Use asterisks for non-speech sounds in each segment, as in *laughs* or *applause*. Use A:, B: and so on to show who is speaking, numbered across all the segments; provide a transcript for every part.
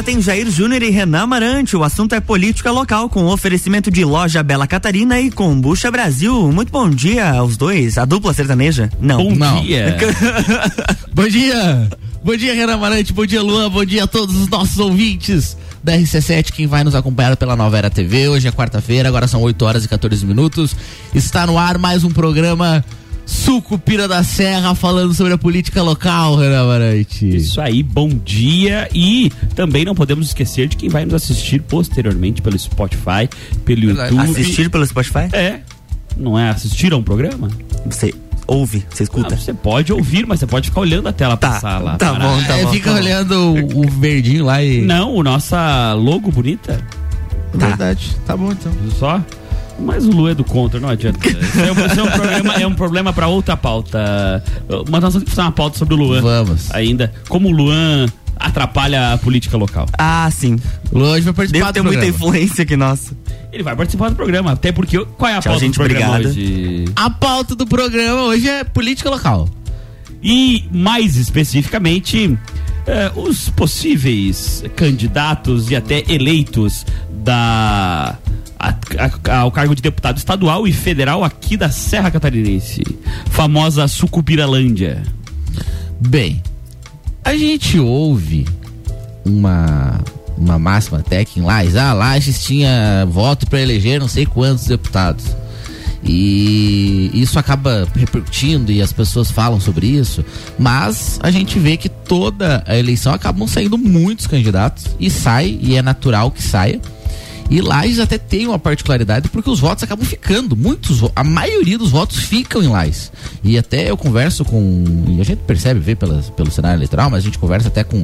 A: agora tem Jair Júnior e Renan Amarante. O assunto é política local, com oferecimento de loja Bela Catarina e Combucha Brasil. Muito bom dia aos dois. A dupla sertaneja? Não.
B: Bom
A: Não.
B: dia. *laughs* bom dia. Bom dia, Renan Amarante. Bom dia, Luan. Bom dia a todos os nossos ouvintes da RC7, quem vai nos acompanhar pela Nova Era TV. Hoje é quarta-feira, agora são 8 horas e 14 minutos. Está no ar mais um programa Sucupira da Serra falando sobre a política local, Renan Amarante.
C: Isso aí, bom dia. E também não podemos esquecer de quem vai nos assistir posteriormente pelo Spotify, pelo YouTube.
A: Assistir pelo Spotify?
C: É. Não é assistir a um programa?
A: Você ouve, você escuta?
C: Ah, você pode ouvir, mas você pode ficar olhando a tela
A: Tá,
C: passar lá.
A: tá
C: parar.
A: bom, tá
B: é,
A: bom.
B: fica
A: tá bom.
B: olhando o, o verdinho lá e.
C: Não, o nossa logo bonita.
A: Tá.
B: Verdade. Tá bom então.
C: Viu só? Mas o Lu é do contra, não adianta. *laughs* Isso é um, isso é um problema, é um problema pra outra pauta. Mas nós vamos fazer uma pauta sobre o Luan.
B: Vamos.
C: Ainda. Como o Luan atrapalha a política local.
A: Ah, sim.
B: Luan hoje vai participar
A: Deve ter
B: do
A: muita influência aqui, nossa.
C: Ele vai participar do programa. Até porque. Qual é a
A: Tchau,
C: pauta
A: gente,
C: do programa
A: obrigado.
C: hoje?
B: A pauta do programa hoje é política local.
C: E, mais especificamente, eh, os possíveis candidatos e até eleitos da, a- a- ao cargo de deputado estadual e federal aqui da Serra Catarinense. Famosa Sucupiralândia.
B: Bem, a gente ouve uma uma máxima até que em Lages, ah, Lages tinha voto para eleger não sei quantos deputados. E isso acaba repercutindo e as pessoas falam sobre isso, mas a gente vê que toda a eleição acabam saindo muitos candidatos e sai, e é natural que saia. E Lages até tem uma particularidade porque os votos acabam ficando, muitos, a maioria dos votos ficam em Lages. E até eu converso com, e a gente percebe, vê pelas, pelo cenário eleitoral, mas a gente conversa até com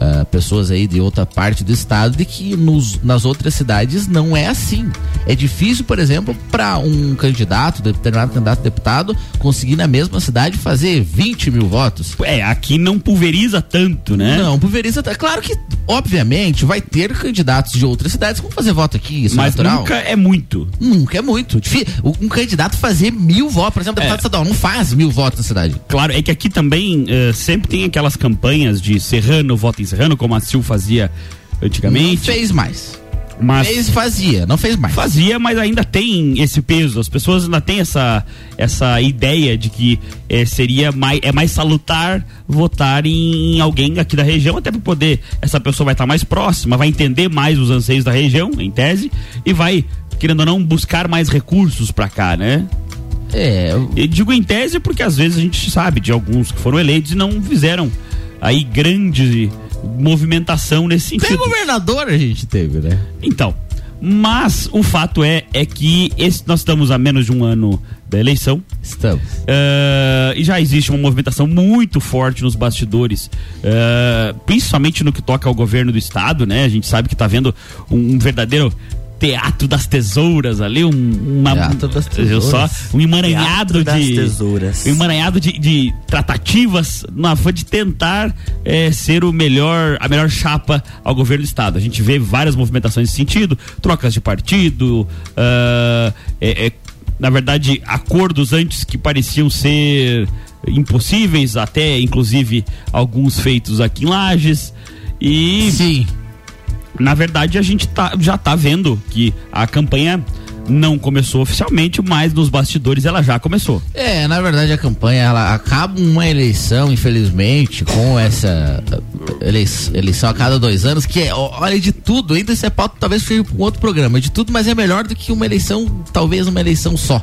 B: ah, pessoas aí de outra parte do estado de que nos, nas outras cidades não é assim. É difícil, por exemplo, para um candidato, determinado candidato deputado, conseguir na mesma cidade fazer 20 mil votos.
C: É, aqui não pulveriza tanto, né?
B: Não, pulveriza. Claro que, obviamente, vai ter candidatos de outras cidades que vão fazer voto aqui, isso
C: Mas
B: é natural.
C: nunca é muito.
B: Nunca é muito. Um candidato fazer mil votos, por exemplo, deputado
C: É.
B: estadual, não faz mil votos na cidade.
C: Claro, é que aqui também eh, sempre tem aquelas campanhas de Serrano, voto em Serrano, como a Sil fazia
B: Não
C: antigamente.
B: fez mais.
C: Mas
B: Fez fazia, não fez mais.
C: fazia, mas ainda tem esse peso. As pessoas ainda têm essa, essa ideia de que eh, seria mais, é mais salutar votar em, alguém aqui da região, até para poder. Essa pessoa vai estar mais próxima, vai entender mais os anseios da região, em tese, e vai, querendo ou não, buscar mais recursos para cá, né?
B: É, eu-
C: Eu digo em tese porque às vezes a gente sabe de alguns que foram eleitos e não fizeram aí grande movimentação nesse
B: Até
C: sentido.
B: governador a gente teve, né?
C: Então, mas o fato é é que esse- nós estamos a menos de um ano da eleição
B: Estamos.
C: eh, e já existe uma movimentação muito forte nos bastidores, eh, principalmente no que toca ao governo do estado, né? A gente sabe que está vendo um, um verdadeiro teatro das tesouras ali, um, uma,
B: Teatro das
C: viu só,
B: tesouras.
C: um emaranhado
A: Teatro das
C: de
A: tesouras.
C: um emaranhado de, de tratativas na fã de tentar eh, ser o melhor, a melhor chapa ao governo do estado. A gente vê várias movimentações nesse sentido, trocas de partido, ah, é- é, na verdade, acordos antes que pareciam ser impossíveis, até inclusive alguns feitos aqui em Lages. E
B: Sim.
C: Na verdade, a gente tá, já tá vendo que a campanha não começou oficialmente, mas nos bastidores ela já começou.
B: É, na verdade a campanha ela acaba uma eleição, infelizmente, com essa elei- eleição a cada dois anos, que é, olha, de tudo, ainda isso é pauta, talvez seja um outro programa, de tudo, mas é melhor do que uma eleição, talvez uma eleição só.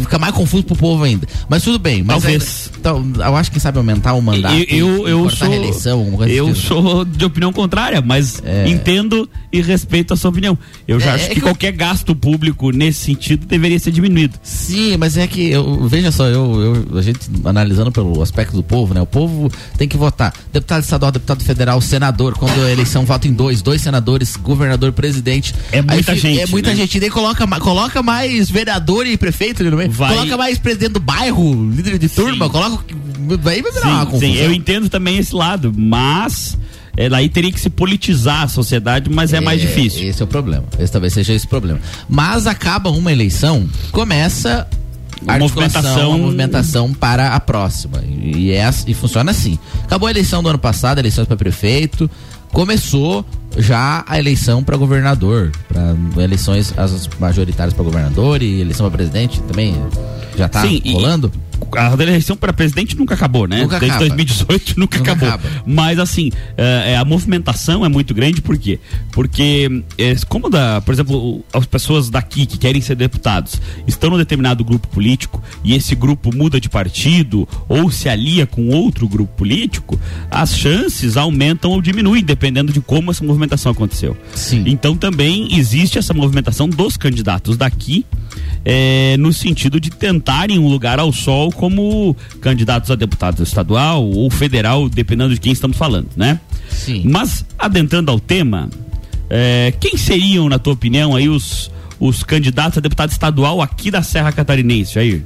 B: Fica mais confuso pro povo ainda. Mas tudo bem. Mas
C: Talvez.
B: então, eu acho que quem sabe aumentar o mandato.
C: Eu, eu, eu sou.
B: reeleição,
C: eu
B: tipo.
C: sou de opinião contrária, mas
B: É.
C: entendo e respeito a sua opinião. Eu já
B: É,
C: acho
B: é
C: que,
B: que eu-
C: qualquer gasto público nesse sentido deveria ser diminuído.
B: Sim, mas é que eu, veja só, eu, eu- a gente analisando pelo aspecto do povo, né? O povo tem que votar. Deputado estadual, deputado federal, senador, quando a eleição vota em dois, dois senadores, governador, presidente.
C: É muita
B: fi-
C: gente,
B: É muita
C: né?
B: gente. E daí coloca, coloca mais vereador e prefeito ali no meio.
C: Vai-
B: Coloca mais presidente do bairro, líder de turma,
C: Sim.
B: coloca. Aí vai virar uma
C: Sim,
B: confusão.
C: sim, eu entendo também esse lado, mas é, aí teria que se politizar a sociedade, mas é, mais difícil.
B: Esse é o problema. Esse talvez seja esse o problema. Mas acaba uma eleição, começa a
C: Uma movimentação-
B: a movimentação para a próxima. E, e, é, e funciona assim. Acabou a eleição do ano passado, eleições para prefeito. Começou já a eleição para governador, para eleições as majoritárias para governador e eleição para presidente também já tá Sim, rolando?
C: A eleição para presidente nunca acabou, né?
B: Nunca
C: Desde
B: acaba.
C: 2018 nunca, nunca acabou. Acaba. Mas assim, é, a movimentação é muito grande, por quê? Porque, é, como da, por exemplo, as pessoas daqui que querem ser deputados estão num determinado grupo político e esse grupo muda de partido ou se alia com outro grupo político, as chances aumentam ou diminuem, dependendo de como essa movimentação aconteceu.
B: Sim.
C: Então também existe essa movimentação dos candidatos daqui é, no sentido de tentarem um lugar ao sol como candidatos a deputado estadual ou federal, dependendo de quem estamos falando, né?
B: Sim.
C: Mas, adentrando ao tema, é, quem seriam, na tua opinião, aí os, os candidatos a deputado estadual aqui da Serra Catarinense, Jair?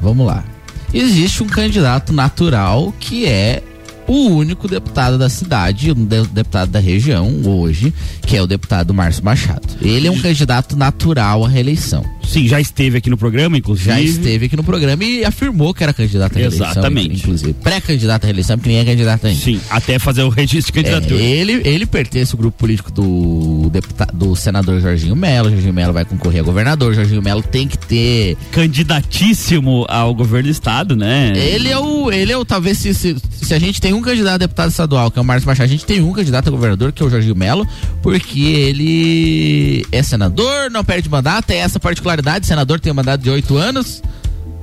B: Vamos lá. Existe um candidato natural que é o único deputado da cidade, um de, deputado da região hoje, que é o deputado Márcio Machado. Ele é um candidato natural à reeleição.
C: Sim, já esteve aqui no programa, inclusive.
B: Já esteve aqui no programa e afirmou que era candidato à reeleição.
C: Exatamente.
B: Inclusive. Pré-candidato à reeleição, porque nem é candidato ainda.
C: Sim, até fazer o registro de candidatura.
B: É, ele, ele pertence ao grupo político do, deputado, do senador Jorginho Melo. Jorginho Melo vai concorrer a governador. Jorginho Melo tem que ter.
C: Candidatíssimo ao governo do estado, né?
B: Ele é o. Ele é o. Talvez se, se, se a gente tem um candidato a deputado estadual, que é o Márcio Machado, a gente tem um candidato a governador, que é o Jorginho Melo, porque ele é senador, não perde mandato, é essa particularidade senador tem um mandato de oito anos,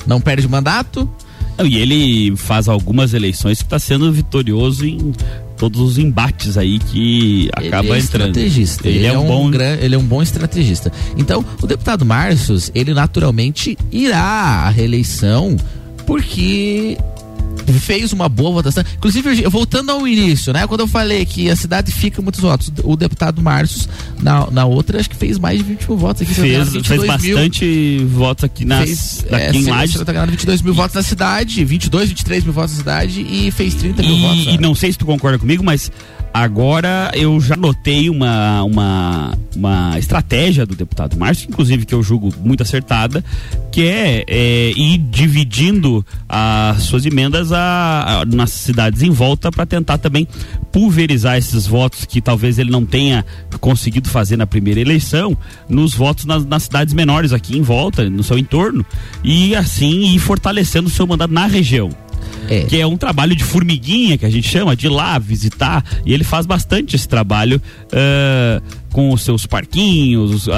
B: não perde mandato.
C: E ele faz algumas eleições que está sendo vitorioso em todos os embates aí que acaba
B: ele é
C: entrando.
B: Estrategista. Ele, ele é, um, um bom gran... ele é um bom estrategista. Então, o deputado Márcio, ele naturalmente irá à reeleição porque fez uma boa votação. Inclusive, voltando ao início, né? Quando eu falei que a cidade fica muitos votos, o deputado Márcio, na, na outra, acho que fez mais de 20 mil votos aqui.
C: Fez, fez bastante mil. votos aqui, nas, fez,
B: é, em Lages. Tá ganhando 22 mil e, votos na cidade, 22, 23 mil votos na cidade e fez 30 mil
C: e,
B: votos.
C: E não sei se tu concorda comigo, mas Agora eu já notei uma, uma, uma estratégia do deputado Márcio, inclusive que eu julgo muito acertada, que é, é ir dividindo as suas emendas a, a nas cidades em volta para tentar também pulverizar esses votos que talvez ele não tenha conseguido fazer na primeira eleição, nos votos nas, nas cidades menores aqui em volta, no seu entorno, e assim ir fortalecendo o seu mandato na região. É. Que é um trabalho de formiguinha que a gente chama, de ir lá visitar. E ele faz bastante esse trabalho uh, com os seus parquinhos, uh,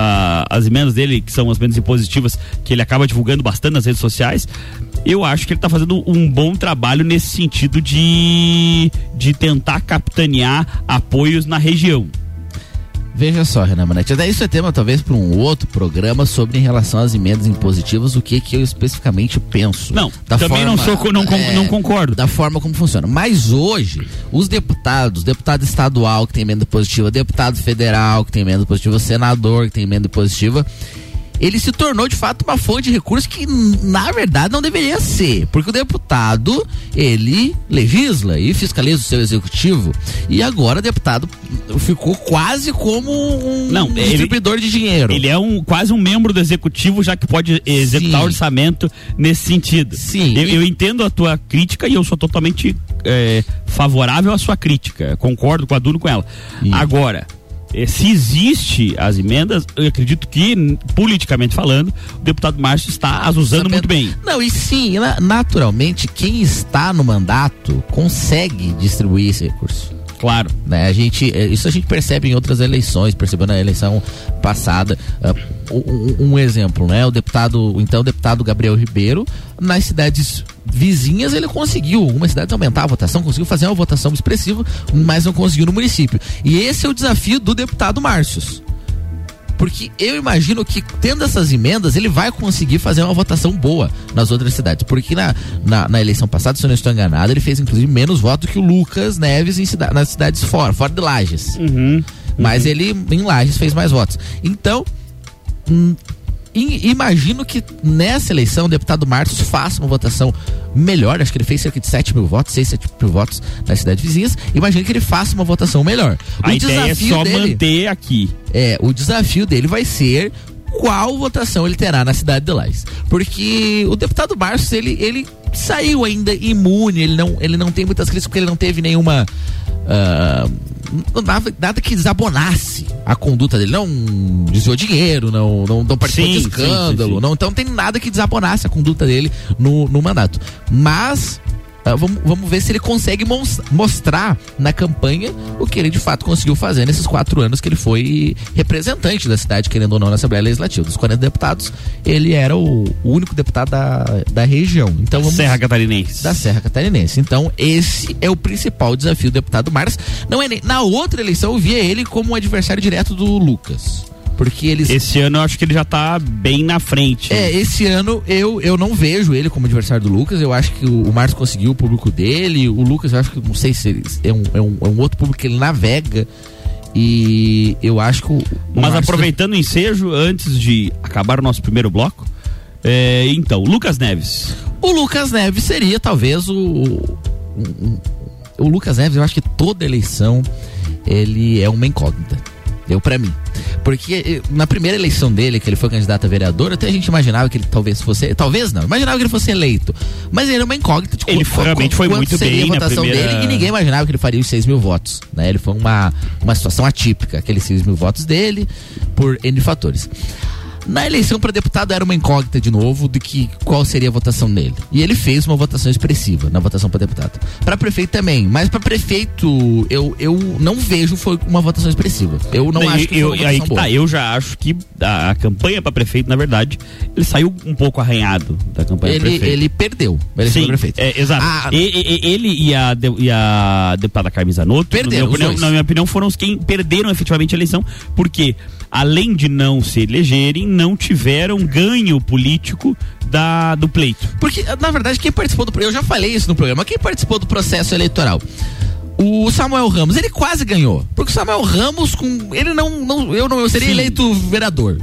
C: as emendas dele, que são as emendas impositivas, que ele acaba divulgando bastante nas redes sociais. Eu acho que ele está fazendo um bom trabalho nesse sentido de, de tentar capitanear apoios na região.
B: Veja só, Renan Manetti, até isso é tema talvez para um outro programa sobre em relação às emendas impositivas, o que que eu especificamente penso.
C: Não, da também forma, não sou não, é, não concordo.
B: Da forma como funciona. Mas hoje, os deputados, deputado estadual que tem emenda positiva, deputado federal que tem emenda positiva, senador que tem emenda positiva, ele se tornou de fato uma fonte de recursos que na verdade não deveria ser, porque o deputado ele legisla e fiscaliza o seu executivo e agora o deputado ficou quase como um
C: não,
B: distribuidor
C: ele,
B: de dinheiro.
C: Ele é um quase um membro do executivo já que pode executar Sim. orçamento nesse sentido.
B: Sim.
C: Eu, eu, entendo a tua crítica e eu sou totalmente é, favorável à sua crítica. Concordo com a Duno com ela. Isso. Agora se existe as emendas, eu acredito que, politicamente falando, o deputado Márcio está as usando muito bem.
B: Não, e sim, naturalmente, quem está no mandato consegue distribuir esse recurso.
C: Claro.
B: Né? A gente, é, isso a gente percebe em outras eleições, percebeu na eleição passada. Uh, um, um, exemplo, né? O deputado, o então deputado Gabriel Ribeiro, nas cidades vizinhas, ele conseguiu, algumas cidades aumentar a votação, conseguiu fazer uma votação expressiva, mas não conseguiu no município. E esse é o desafio do deputado Márcios. Porque eu imagino que, tendo essas emendas, ele vai conseguir fazer uma votação boa nas outras cidades. Porque na, na, na eleição passada, se eu não estou enganado, ele fez inclusive menos votos que o Lucas Neves em cida nas cidades fora, fora de Lages.
C: Uhum, uhum.
B: Mas ele, em Lages, fez mais votos. Então, hum, imagino que nessa eleição o deputado Marcos faça uma votação melhor. Acho que ele fez cerca de 7 mil votos, 6, 7 mil votos nas cidades vizinhas. Imagino que ele faça uma votação melhor.
C: A o ideia é só dele, manter aqui.
B: É, o desafio dele vai ser qual votação ele terá na cidade de Lais. Porque o deputado Barços, ele, ele saiu ainda imune, ele não, ele não tem muitas críticas porque ele não teve nenhuma. Uh, nada, nada, que desabonasse a conduta dele. Não desviou dinheiro, não, não, não participou sim, de escândalo. Sim, sim, não, então não tem nada que desabonasse a conduta dele no, no mandato. Mas Uh, vamos, vamos ver se ele consegue mostrar na campanha o que ele de fato conseguiu fazer nesses quatro anos que ele foi representante da cidade, querendo ou não, na Assembleia Legislativa. Dos 40 deputados, ele era o, único deputado da, da região. Então, vamos,
C: Serra Catarinense.
B: Da Serra Catarinense. Então, esse é o principal desafio do deputado Marcos. Não é nem, na outra eleição, eu via ele como um adversário direto do Lucas. Porque eles.
C: Esse ano eu acho que ele já tá bem na frente.
B: É, esse ano eu, eu não vejo ele como adversário do Lucas. Eu acho que o, o Marcos conseguiu o público dele. O Lucas, eu acho que não sei se é um, é um, é um outro público que ele navega. E eu acho que o. o
C: Mas Marcos aproveitando o ensejo, antes de acabar o nosso primeiro bloco. É, então, Lucas Neves.
B: O Lucas Neves seria talvez o. o, o Lucas Neves, eu acho que toda eleição ele é uma incógnita. Eu, para mim. Porque eh, na primeira eleição dele, que ele foi candidato a vereador, até a gente imaginava que ele talvez fosse. Talvez não, imaginava que ele fosse eleito. Mas ele era uma incógnita de
C: Ele qual, realmente foi muito seria bem a votação primeira...
B: dele e ninguém imaginava que ele faria os 6 mil votos. Né? Ele foi uma, uma situação atípica, aqueles 6 mil votos dele, por N fatores. Na eleição para deputado era uma incógnita de novo de que qual seria a votação dele. E ele fez uma votação expressiva na votação para deputado. Para prefeito também, mas para prefeito eu, eu não vejo foi uma votação expressiva. Eu não, acho que
C: eu,
B: foi uma
C: aí
B: que
C: tá, eu já acho que a, a campanha para prefeito, na verdade, ele saiu um pouco arranhado da campanha
B: ele,
C: prefeito.
B: Ele perdeu. Ele
C: Sim, prefeito. É, exato. Ah, ele e a, e a deputada Carmen Zanotto,
B: perderam,
C: na minha, opinião, na minha opinião, foram os que perderam efetivamente a eleição, porque além de não se elegerem, não tiveram ganho político da, do pleito.
B: Porque, na verdade, quem participou do. Eu já falei isso no programa, quem participou do processo eleitoral? O Samuel Ramos, ele quase ganhou. Porque o Samuel Ramos, com. Ele não. não eu não eu seria Sim. eleito vereador.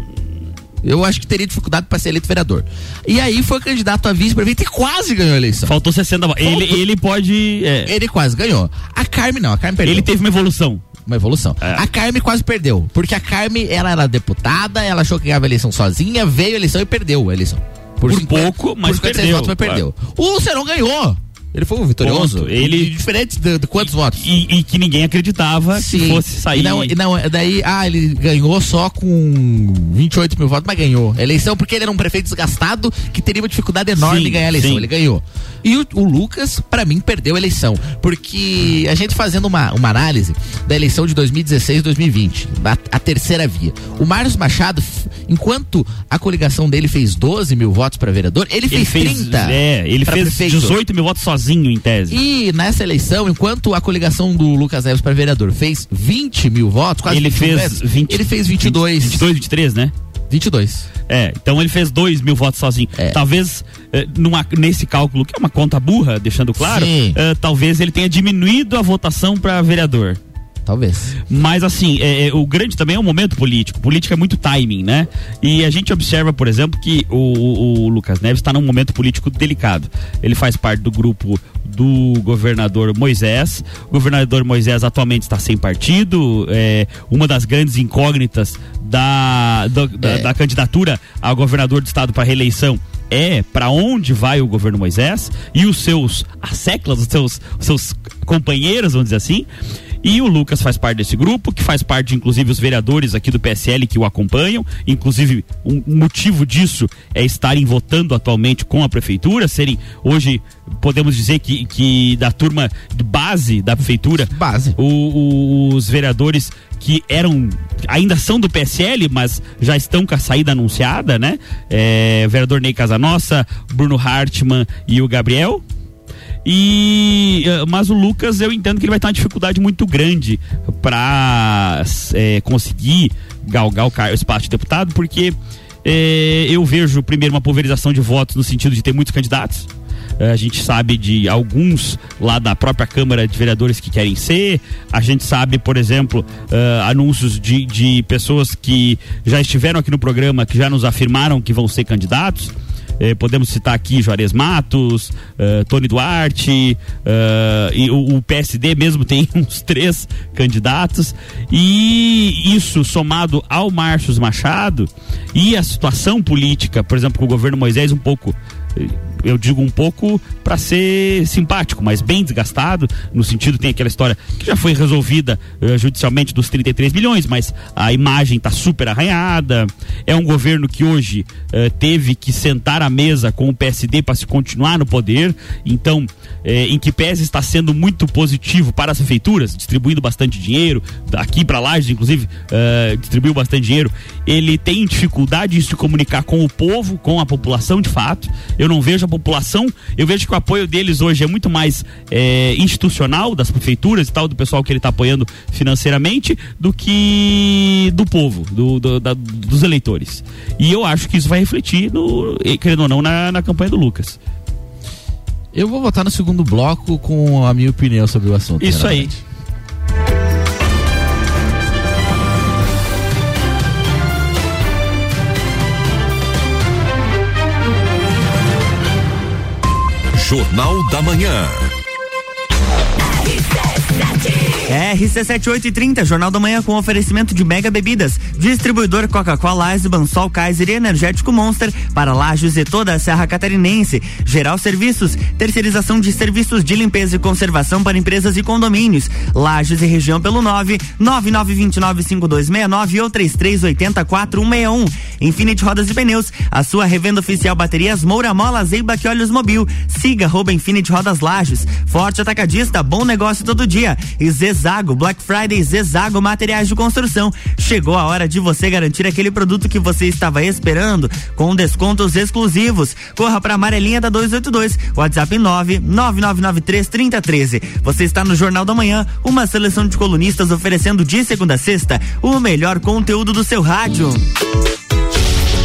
B: Eu acho que teria dificuldade para ser eleito vereador. E aí foi candidato a vice-prefeito e quase ganhou a eleição.
C: Faltou 60 votos. Ele, ele pode. É.
B: Ele quase ganhou. A Carme não, a Carme perdeu.
C: Ele teve uma evolução
B: uma evolução. É. A Carme quase perdeu, porque a Carme, ela era deputada, ela achou que ganhava a eleição sozinha, veio a eleição e perdeu a eleição.
C: Por, por 50, pouco, mas por perdeu. Votos,
B: mas perdeu. O Lucerão ganhou. Ele foi um vitorioso.
C: Ponto. Ele
B: diferente de, de quantos
C: e,
B: votos?
C: E, e, que ninguém acreditava Sim. que fosse sair.
B: Não, não, daí, ah, ele ganhou só com 28 mil votos, mas ganhou. A eleição porque ele era um prefeito desgastado que teria uma dificuldade enorme sim, em ganhar a eleição. Sim. Ele ganhou. E o, o Lucas, para mim, perdeu a eleição. Porque a gente fazendo uma, uma análise da eleição de 2016 e 2020, a, a terceira via. O Marcos Machado, enquanto a coligação dele fez 12 mil votos para vereador, ele fez, ele fez 30.
C: É, ele fez prefeito. 18 mil votos sozinho sozinho, em tese.
B: E nessa eleição, enquanto a coligação do Lucas Neves para vereador fez 20 mil votos, quase
C: ele fez 20,
B: ele fez 22.
C: 20, 22, 23, né?
B: 22.
C: É, então ele fez 2 mil votos sozinho. É. Talvez eh, numa, nesse cálculo, que é uma conta burra, deixando claro, eh, talvez ele tenha diminuído a votação para vereador.
B: Talvez.
C: Mas assim, é, é, o grande também é um momento político. Política é muito timing, né? E a gente observa, por exemplo, que o, o, o Lucas Neves está num momento político delicado. Ele faz parte do grupo do governador Moisés. O governador Moisés atualmente está sem partido. É uma das grandes incógnitas da, da, da, é. da candidatura ao governador do estado para reeleição é para onde vai o governo Moisés e os seus asseclas, os seus, os seus companheiros, vamos dizer assim. E o Lucas faz parte desse grupo, que faz parte, inclusive, os vereadores aqui do PSL que o acompanham. Inclusive, um motivo disso é estarem votando atualmente com a prefeitura, serem hoje, podemos dizer que, que da turma de base da prefeitura.
B: Base.
C: O, o, os vereadores que eram ainda são do PSL, mas já estão com a saída anunciada, né? É, vereador Ney Casanossa, Bruno Hartmann e o Gabriel. E eh, mas o Lucas eu entendo que ele vai ter uma dificuldade muito grande para é, conseguir galgar o, o espaço de deputado, porque é, eu vejo primeiro uma pulverização de votos no sentido de ter muitos candidatos. A gente sabe de alguns lá da própria Câmara de Vereadores que querem ser. A gente sabe, por exemplo, uh, anúncios de, de pessoas que já estiveram aqui no programa, que já nos afirmaram que vão ser candidatos. Eh, podemos citar aqui Juarez Matos, uh, Tony Duarte, uh, e o, o, PSD mesmo tem *laughs* uns três candidatos. E isso somado ao Márcio Machado e a situação política, por exemplo, com o governo Moisés um pouco eu digo um pouco para ser simpático, mas bem desgastado, no sentido tem aquela história que já foi resolvida uh, judicialmente dos 33 milhões, mas a imagem está super arranhada. É um governo que hoje uh, teve que sentar à mesa com o PSD para se continuar no poder. Então, eh, em que pese está sendo muito positivo para as prefeituras, distribuindo bastante dinheiro, aqui para lá, inclusive, uh, distribuiu bastante dinheiro. Ele tem dificuldade em se comunicar com o povo, com a população de fato. Eu não vejo a eu vejo que o apoio deles hoje é muito mais é, institucional, das prefeituras e tal, do pessoal que ele está apoiando financeiramente, do que do povo, do, do da, dos eleitores. E eu acho que isso vai refletir, no, querendo ou não, na, na campanha do Lucas.
B: Eu vou votar no segundo bloco com a minha opinião sobre o assunto.
C: Isso aí.
D: Jornal da Manhã.
A: RC7830, Jornal da Manhã com oferecimento de Mega Bebidas, distribuidor Coca-Cola, Eisenbahn, Sol Kaiser e Energético Monster para Lages e toda a Serra Catarinense. Geral Serviços, terceirização de serviços de limpeza e conservação para empresas e condomínios. Lages e região pelo 9 99295269 ou 33804161. Infinity Rodas e Pneus, a sua revenda oficial baterias Moura Mola, Zeiba que Olhos Mobil. Siga arroba Infinity Rodas Lages. Forte Atacadista, bom negócio todo dia. E Zezago, Black Friday Zezago Materiais de Construção. Chegou a hora de você garantir aquele produto que você estava esperando com descontos exclusivos. Corra para a amarelinha da 282, WhatsApp 999933013. Você está no Jornal da Manhã, uma seleção de colunistas oferecendo de segunda a sexta o melhor conteúdo do seu rádio.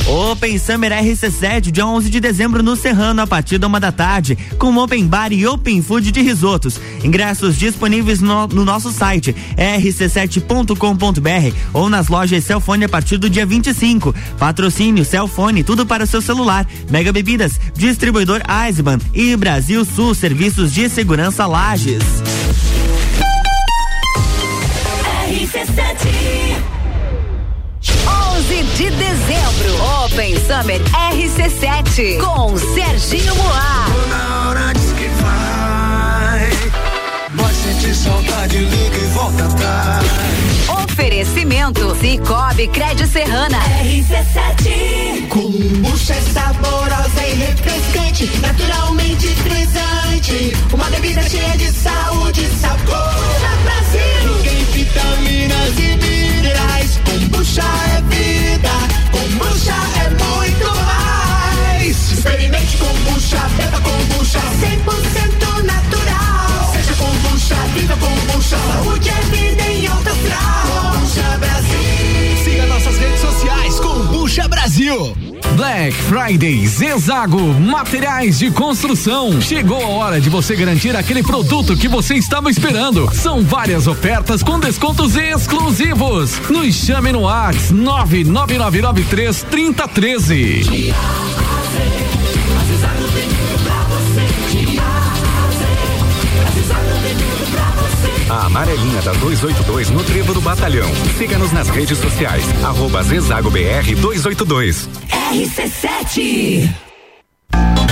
A: Open Summer RC7, dia 11 de dezembro no Serrano, a partir da uma da tarde, com Open Bar e Open Food de risotos. Ingressos disponíveis no, no nosso site rc7.com.br ou nas lojas Celfone a partir do dia 25. Patrocínio Celfone, tudo para o seu celular. Mega Bebidas, distribuidor Eisman e Brasil Sul Serviços de Segurança Lages.
E: RC7 11 de dezembro, Open Summer RC7 com Serginho Moá.
F: Na hora diz que vai, vai sentir saudade, liga e volta atrás.
E: Oferecimento Cicobi Crédito Serrana RC7
G: Kombucha é saborosa e refrescante, naturalmente frisante. Uma bebida cheia de saúde e sabor. Brasil tem vitaminas e minerais. Kombucha é vida, kombucha é muito mais. Experimente kombucha, beba kombucha, 100% natural. Seja kombucha, viva kombucha, saúde é vida em alta astral. Kombucha Brasil.
H: Siga nossas redes sociais, Kombucha Brasil. Black Friday Zezago Materiais de Construção. Chegou a hora de você garantir aquele produto que você estava esperando. São várias ofertas com descontos exclusivos. Nos chame no Ax 99993 3013.
D: A amarelinha da 282 no Trevo do Batalhão. Siga-nos nas redes sociais. Arroba Zezago BR 282.
E: RC7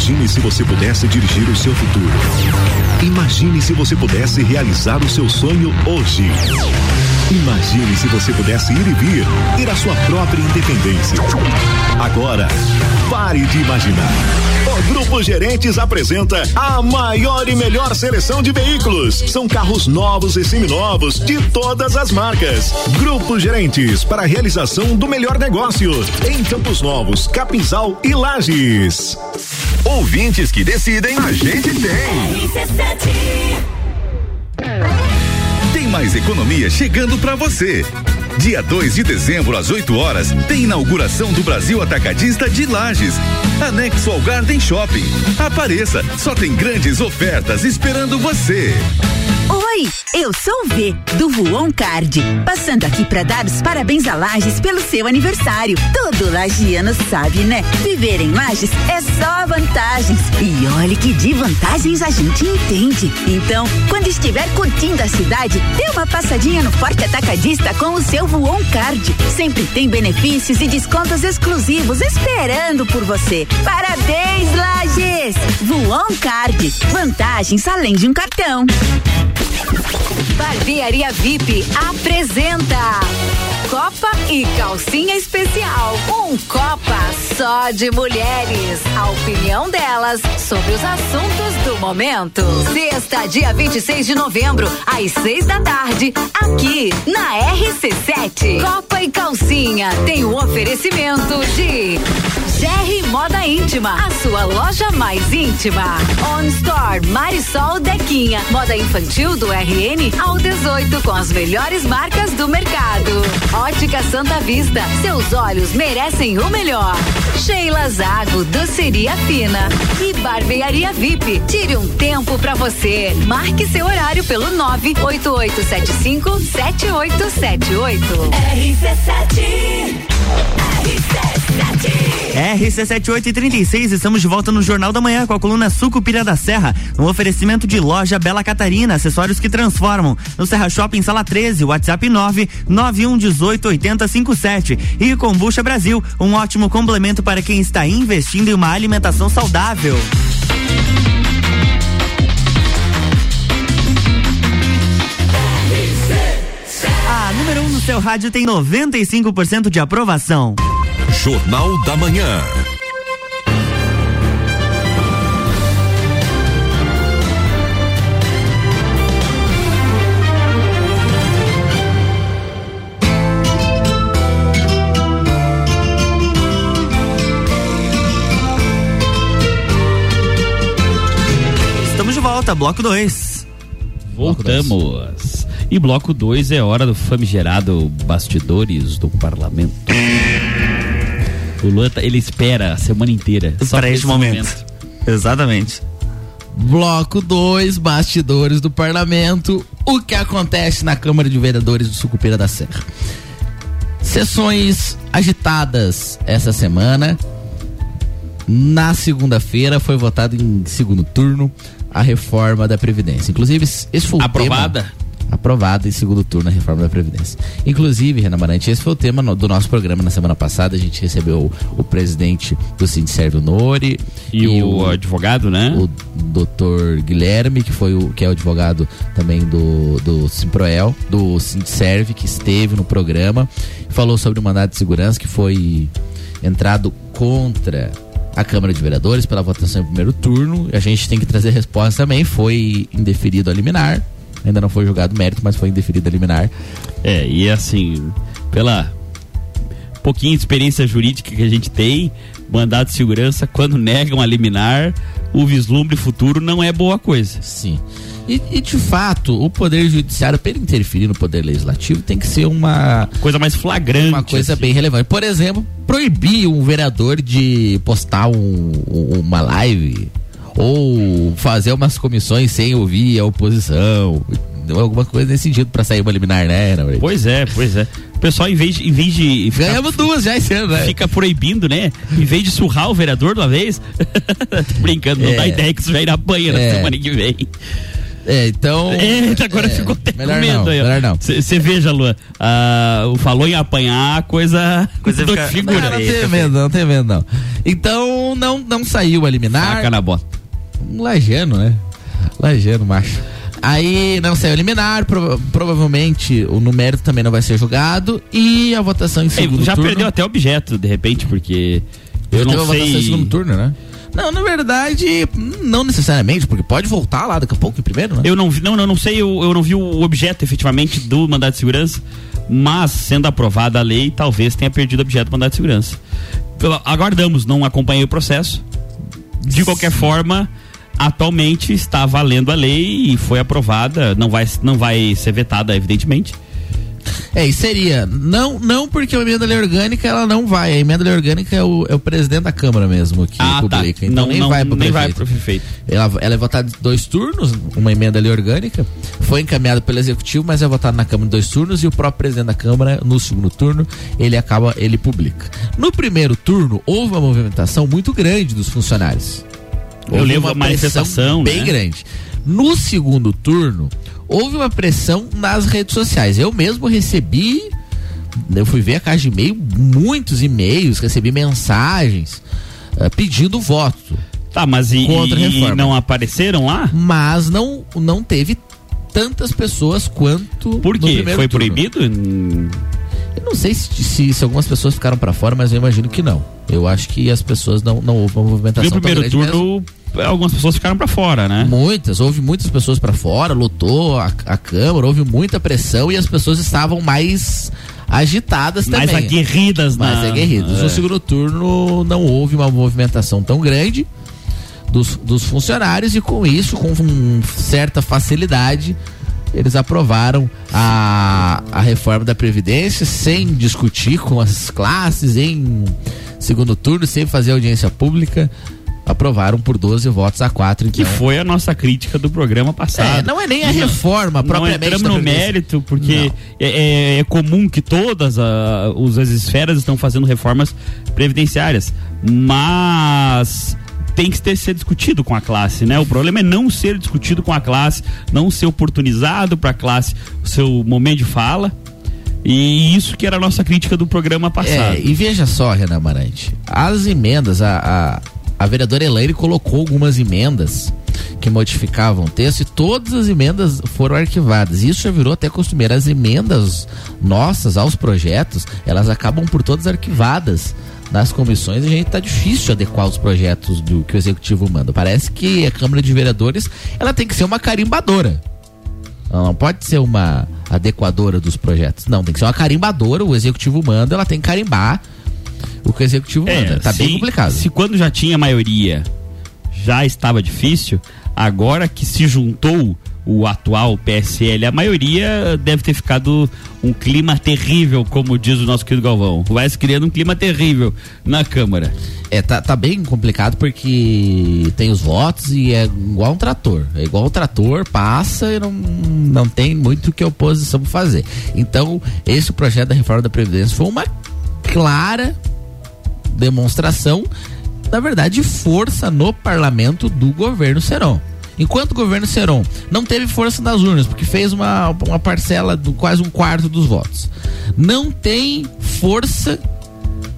I: Imagine se você pudesse dirigir o seu futuro. Imagine se você pudesse realizar o seu sonho hoje. Imagine se você pudesse ir e vir, ter a sua própria independência. Agora, pare de imaginar. O Grupo Gerentes apresenta a maior e melhor seleção de veículos. São carros novos e seminovos de todas as marcas. Grupo Gerentes para a realização do melhor negócio em Campos Novos, Capinzal e Lages.
J: Ouvintes que decidem, a gente tem. Tem mais economia chegando para você. Dia 2 de dezembro, às 8 horas, tem inauguração do Brasil Atacadista de Lages. Anexo ao Garden Shopping. Apareça, só tem grandes ofertas esperando você.
K: Oi, eu sou o V, do Voon Card. Passando aqui para dar os parabéns a Lages pelo seu aniversário. Todo lagiano sabe, né? Viver em Lages é só vantagens. E olhe que de vantagens a gente entende. Então, quando estiver curtindo a cidade, dê uma passadinha no Forte Atacadista com o seu Voon Card. Sempre tem benefícios e descontos exclusivos esperando por você. Parabéns, Lages! Voon Card. Vantagens além de um cartão.
E: Barbearia VIP apresenta Copa e Calcinha Especial. Um Copa só de mulheres. A opinião delas sobre os assuntos do momento. Sexta, dia 26 de novembro, às seis da tarde, aqui na RC7. Copa e Calcinha tem o um oferecimento de GR Moda Íntima, a sua loja mais íntima. On Store Marisol Dequinha, moda infantil do RN ao 18 com as melhores marcas do mercado. Ótica Santa Vista, seus olhos merecem o melhor. Sheila Zago, doceria fina e barbearia VIP. Tire um tempo para você. Marque seu horário pelo 98875 7878.
G: RC7
A: RC7836, estamos de volta no Jornal da Manhã com a coluna Sucupira da Serra, um oferecimento de loja Bela Catarina, acessórios que transformam. No Serra Shopping, sala 13, WhatsApp 9 9118 8057. E Combucha Brasil, um ótimo complemento para quem está investindo em uma alimentação saudável. A número 1 um no seu rádio tem 95% de aprovação.
J: Jornal da Manhã.
A: Estamos de volta, bloco 2.
C: Voltamos. E bloco 2 é hora do famigerado Bastidores do Parlamento. O Luan, tá- ele espera a semana inteira. Só
A: Para
C: pra
A: este
C: esse
A: momento. Exatamente.
B: Bloco 2, bastidores do parlamento. O que acontece na Câmara de Vereadores do Sucupira da Serra? Sessões agitadas essa semana. Na segunda-feira foi votado em segundo turno a reforma da Previdência. Inclusive, esse foi o
C: Aprovada?
B: tema. Aprovada em segundo turno a reforma da Previdência. Inclusive, Renan Marante, esse foi o tema do nosso programa na semana passada. A gente recebeu o, o presidente do Sindservio Nori
C: E o advogado, né?
B: O doutor Guilherme, que foi o que é o advogado também do, do Simproel, do Sindserve, que esteve no programa, falou sobre o mandado de segurança que foi entrado contra a Câmara de Vereadores pela votação em primeiro turno. A gente tem que trazer resposta também. Foi indeferido a liminar. Ainda não foi julgado mérito, mas foi indeferido a liminar.
C: É, e assim, pela pouquinha experiência jurídica que a gente tem, mandado de segurança, quando negam a liminar, o vislumbre futuro não é boa coisa.
B: Sim. E, e, de fato, o Poder Judiciário, para interferir no Poder Legislativo, tem que ser uma.
C: Coisa mais flagrante.
B: Uma coisa
C: assim.
B: bem relevante. Por exemplo, proibir um vereador de postar um- uma live ou fazer umas comissões sem ouvir a oposição. Alguma coisa nesse sentido para sair uma liminar, né, Ana?
C: Pois é, pois é. O pessoal, em vez de. Em vez de ficar-
B: Ganhamos duas já esse ano, né?
C: Fica proibindo, né? Em vez de surrar o vereador de uma vez. Tô *laughs* brincando, não
B: É.
C: dá ideia que isso já irá apanha na
B: É.
C: semana que vem.
B: É, então.
C: Eita, agora
B: é,
C: ficou até com
B: melhor
C: medo
B: não,
C: aí.
B: melhor não.
C: Você veja, Luan, o falou em apanhar, coisa,
A: Coisa *laughs*
C: do-
A: fica-
C: figura.
B: Não, não tem medo, não tem medo, não. Então, não, não saiu a liminar.
C: Saca na bota.
B: Um lajano, né? Lajano, macho. Aí não saiu a liminar, prova- provavelmente o numérico também não vai ser julgado e a votação em segundo
C: já
B: turno.
C: perdeu até objeto, de repente, porque eu
B: Já
C: não
B: a votação em
C: sei.
B: segundo turno, né? Não, na verdade, não necessariamente, porque pode voltar lá daqui a pouco em primeiro, né?
C: Eu não vi, não, não, não sei, eu, eu não vi o objeto efetivamente do mandado de segurança, mas sendo aprovada a lei, talvez tenha perdido o objeto do mandado de segurança. Aguardamos, não acompanhei o processo. De qualquer forma, atualmente está valendo a lei e foi aprovada, não vai, não vai ser vetada, evidentemente.
B: É, e seria. Não, não porque a emenda lei orgânica ela não vai. A emenda lei orgânica é o, é o presidente da Câmara mesmo que
C: Ah, tá.
B: publica. Então
C: Não-
B: nem
C: não-
B: vai pro
C: nem
B: prefeito.
C: vai pro prefeito.
B: Ela, ela é votada em dois turnos, uma emenda lei orgânica. Foi encaminhada pelo executivo, mas é votada na Câmara em dois turnos e o próprio presidente da Câmara, no segundo turno, ele acaba, ele publica. No primeiro turno, houve uma movimentação muito grande dos funcionários.
C: Eu
B: Houve
C: lembro
B: uma
C: a manifestação,
B: bem
C: né?
B: grande. No segundo turno, houve uma pressão nas redes sociais. Eu mesmo recebi, eu fui ver a caixa de e-mail, muitos e-mails, recebi mensagens eh, pedindo voto.
C: Tá, mas e,
B: Contra a
C: e-
B: reforma.
C: e não apareceram lá?
B: Mas não, não teve tantas pessoas quanto
C: Por quê? Foi
B: turno.
C: proibido?
B: Eu não sei se, se, se algumas pessoas ficaram pra fora, mas eu imagino que não. Eu acho que as pessoas não, não houve uma movimentação
C: No primeiro
B: grande mesmo.
C: turno, algumas pessoas ficaram pra fora, né?
B: Muitas, houve muitas pessoas pra fora, lutou a, a Câmara, houve muita pressão e as pessoas estavam mais agitadas
C: Mais
B: também.
C: aguerridas,
B: mais
C: na-
B: aguerridas.
C: É.
B: No segundo turno não houve uma movimentação tão grande dos, dos funcionários e com isso, com um, certa facilidade, eles aprovaram a, a reforma da Previdência sem discutir com as classes em segundo turno, sem fazer audiência pública. Aprovaram por 12 votos a 4.
C: Que
B: então,
C: foi a nossa crítica do programa passado.
B: É, não é nem a reforma
C: não
B: propriamente
C: entramos
B: da
C: no mérito, porque
B: Não.
C: é, é- é comum que todas a- os- as esferas estão fazendo reformas previdenciárias, mas tem que ter, ser discutido com a classe, né? O problema é não ser discutido com a classe, não ser oportunizado para a classe o seu momento de fala. E isso que era a nossa crítica do programa passado.
B: É, e veja só, Renan Amarante, as emendas, a, a, a vereadora Elaine colocou algumas emendas que modificavam o texto e todas as emendas foram arquivadas. Isso já virou até costumeiro. As emendas nossas aos projetos, elas acabam por todas arquivadas nas comissões e a gente tá difícil adequar os projetos do que o executivo manda. Parece que a Câmara de Vereadores, ela tem que ser uma carimbadora. Ela não pode ser uma adequadora dos projetos. Não, tem que ser uma carimbadora. O executivo manda, ela tem que carimbar o que o executivo manda. Tá
C: É, se-
B: bem complicado.
C: Se quando já tinha maioria já estava difícil, agora que se juntou o atual PSL, a maioria deve ter ficado um clima terrível, como diz o nosso querido Galvão. Vai se criando um clima terrível na Câmara.
B: É, tá, tá bem complicado porque tem os votos e é igual um trator. É igual um trator, passa e não, não tem muito o que a oposição fazer. Então, esse projeto da reforma da Previdência foi uma clara demonstração, na verdade, de força no parlamento do governo Serão. Enquanto o governo Serão não teve força nas urnas, porque fez uma, uma parcela do quase um quarto dos votos, não tem força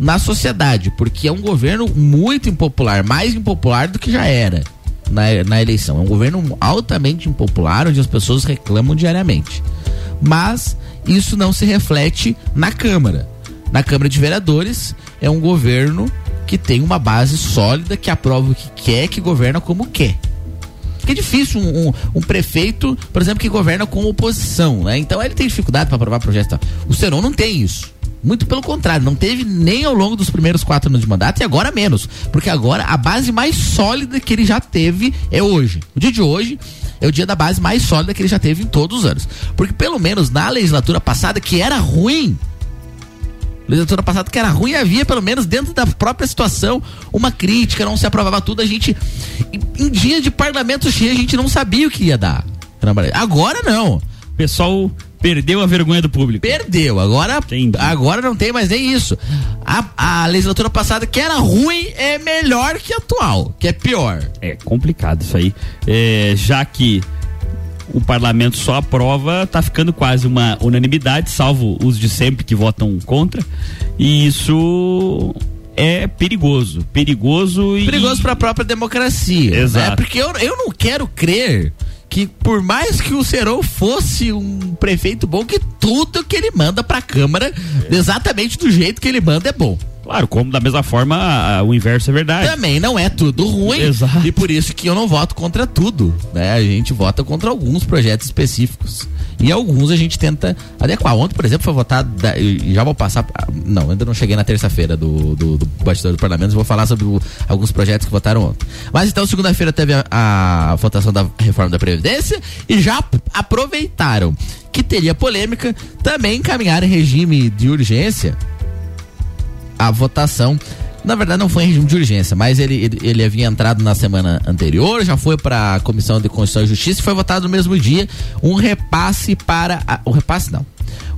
B: na sociedade, porque é um governo muito impopular, mais impopular do que já era na, na eleição. É um governo altamente impopular, onde as pessoas reclamam diariamente. Mas isso não se reflete na Câmara. Na Câmara de Vereadores é um governo que tem uma base sólida, que aprova o que quer, que governa como quer. Porque é difícil um, um- um prefeito, por exemplo, que governa com oposição, né? Então ele tem dificuldade para aprovar projetos. O Seron não tem isso. Muito pelo contrário, não teve nem ao longo dos primeiros quatro anos de mandato e agora menos. Porque agora a base mais sólida que ele já teve é hoje. O dia de hoje é o dia da base mais sólida que ele já teve em todos os anos. Porque pelo menos na legislatura passada, que era ruim, legislatura passada que era ruim, havia pelo menos dentro da própria situação uma crítica, não se aprovava tudo, a gente em, em dia de parlamento cheio a gente não sabia o que ia dar. Agora não.
C: O pessoal perdeu a vergonha do público.
B: Perdeu, agora
C: Entendi.
B: agora não tem mais nem isso. A, a legislatura passada que era ruim é melhor que a atual, que é pior.
C: É complicado isso aí. É, já que o parlamento só aprova, tá ficando quase uma unanimidade, salvo os de sempre que votam contra. E isso é perigoso. Perigoso e.
B: Perigoso para a própria democracia.
C: Exato.
B: Né? Porque eu, eu não quero crer que por mais que o Serol fosse um prefeito bom, que tudo que ele manda pra Câmara, exatamente do jeito que ele manda, é bom.
C: Claro, como da mesma forma a- o inverso é verdade.
B: Também não é tudo ruim.
C: Exato.
B: E por isso que eu não voto contra tudo. Né? A gente vota contra alguns projetos específicos. E alguns a gente tenta adequar. Ontem, por exemplo, foi votado. da- já vou passar. Não, ainda não cheguei na terça-feira do, do, do bastidor do parlamento. Vou falar sobre o- alguns projetos que votaram ontem. Mas então, segunda-feira teve a, a votação da reforma da Previdência e já ap- aproveitaram que teria polêmica. Também encaminharam em regime de urgência a votação. Na verdade, não foi em regime de urgência, mas ele, ele, ele havia entrado na semana anterior, já foi para a Comissão de Constituição e Justiça e foi votado no mesmo dia um repasse para. A, um repasse não.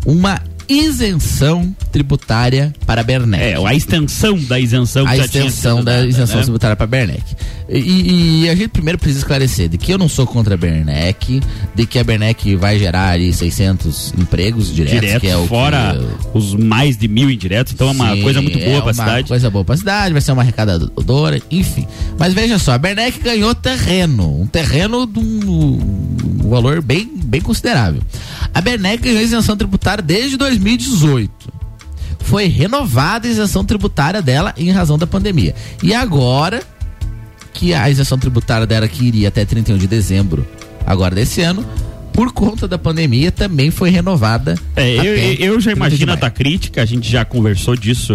B: Uma isenção tributária para a Bernec.
C: É, a extensão da isenção
B: a extensão da
C: dada,
B: isenção
C: né?
B: tributária para a Bernec. E, e a gente primeiro precisa esclarecer de que eu não sou contra a Bernec, de que a Bernec vai gerar ali 600 empregos diretos,
C: Direto,
B: que é o
C: fora
B: que,
C: os mais de mil indiretos, então é uma
B: Sim,
C: coisa muito boa
B: é
C: pra
B: uma
C: cidade.
B: coisa boa pra cidade, vai ser uma arrecadadora, enfim. Mas veja só, a Bernec ganhou terreno, um terreno de um, um valor bem, bem considerável. A Bernec ganhou isenção tributária desde 2018. Foi renovada a isenção tributária dela em razão da pandemia. E agora que a isenção tributária dela que iria até 31 de dezembro agora desse ano, por conta da pandemia também foi renovada.
C: É, eu, eu- eu
B: 30
C: já imagino a tua crítica, a gente já conversou disso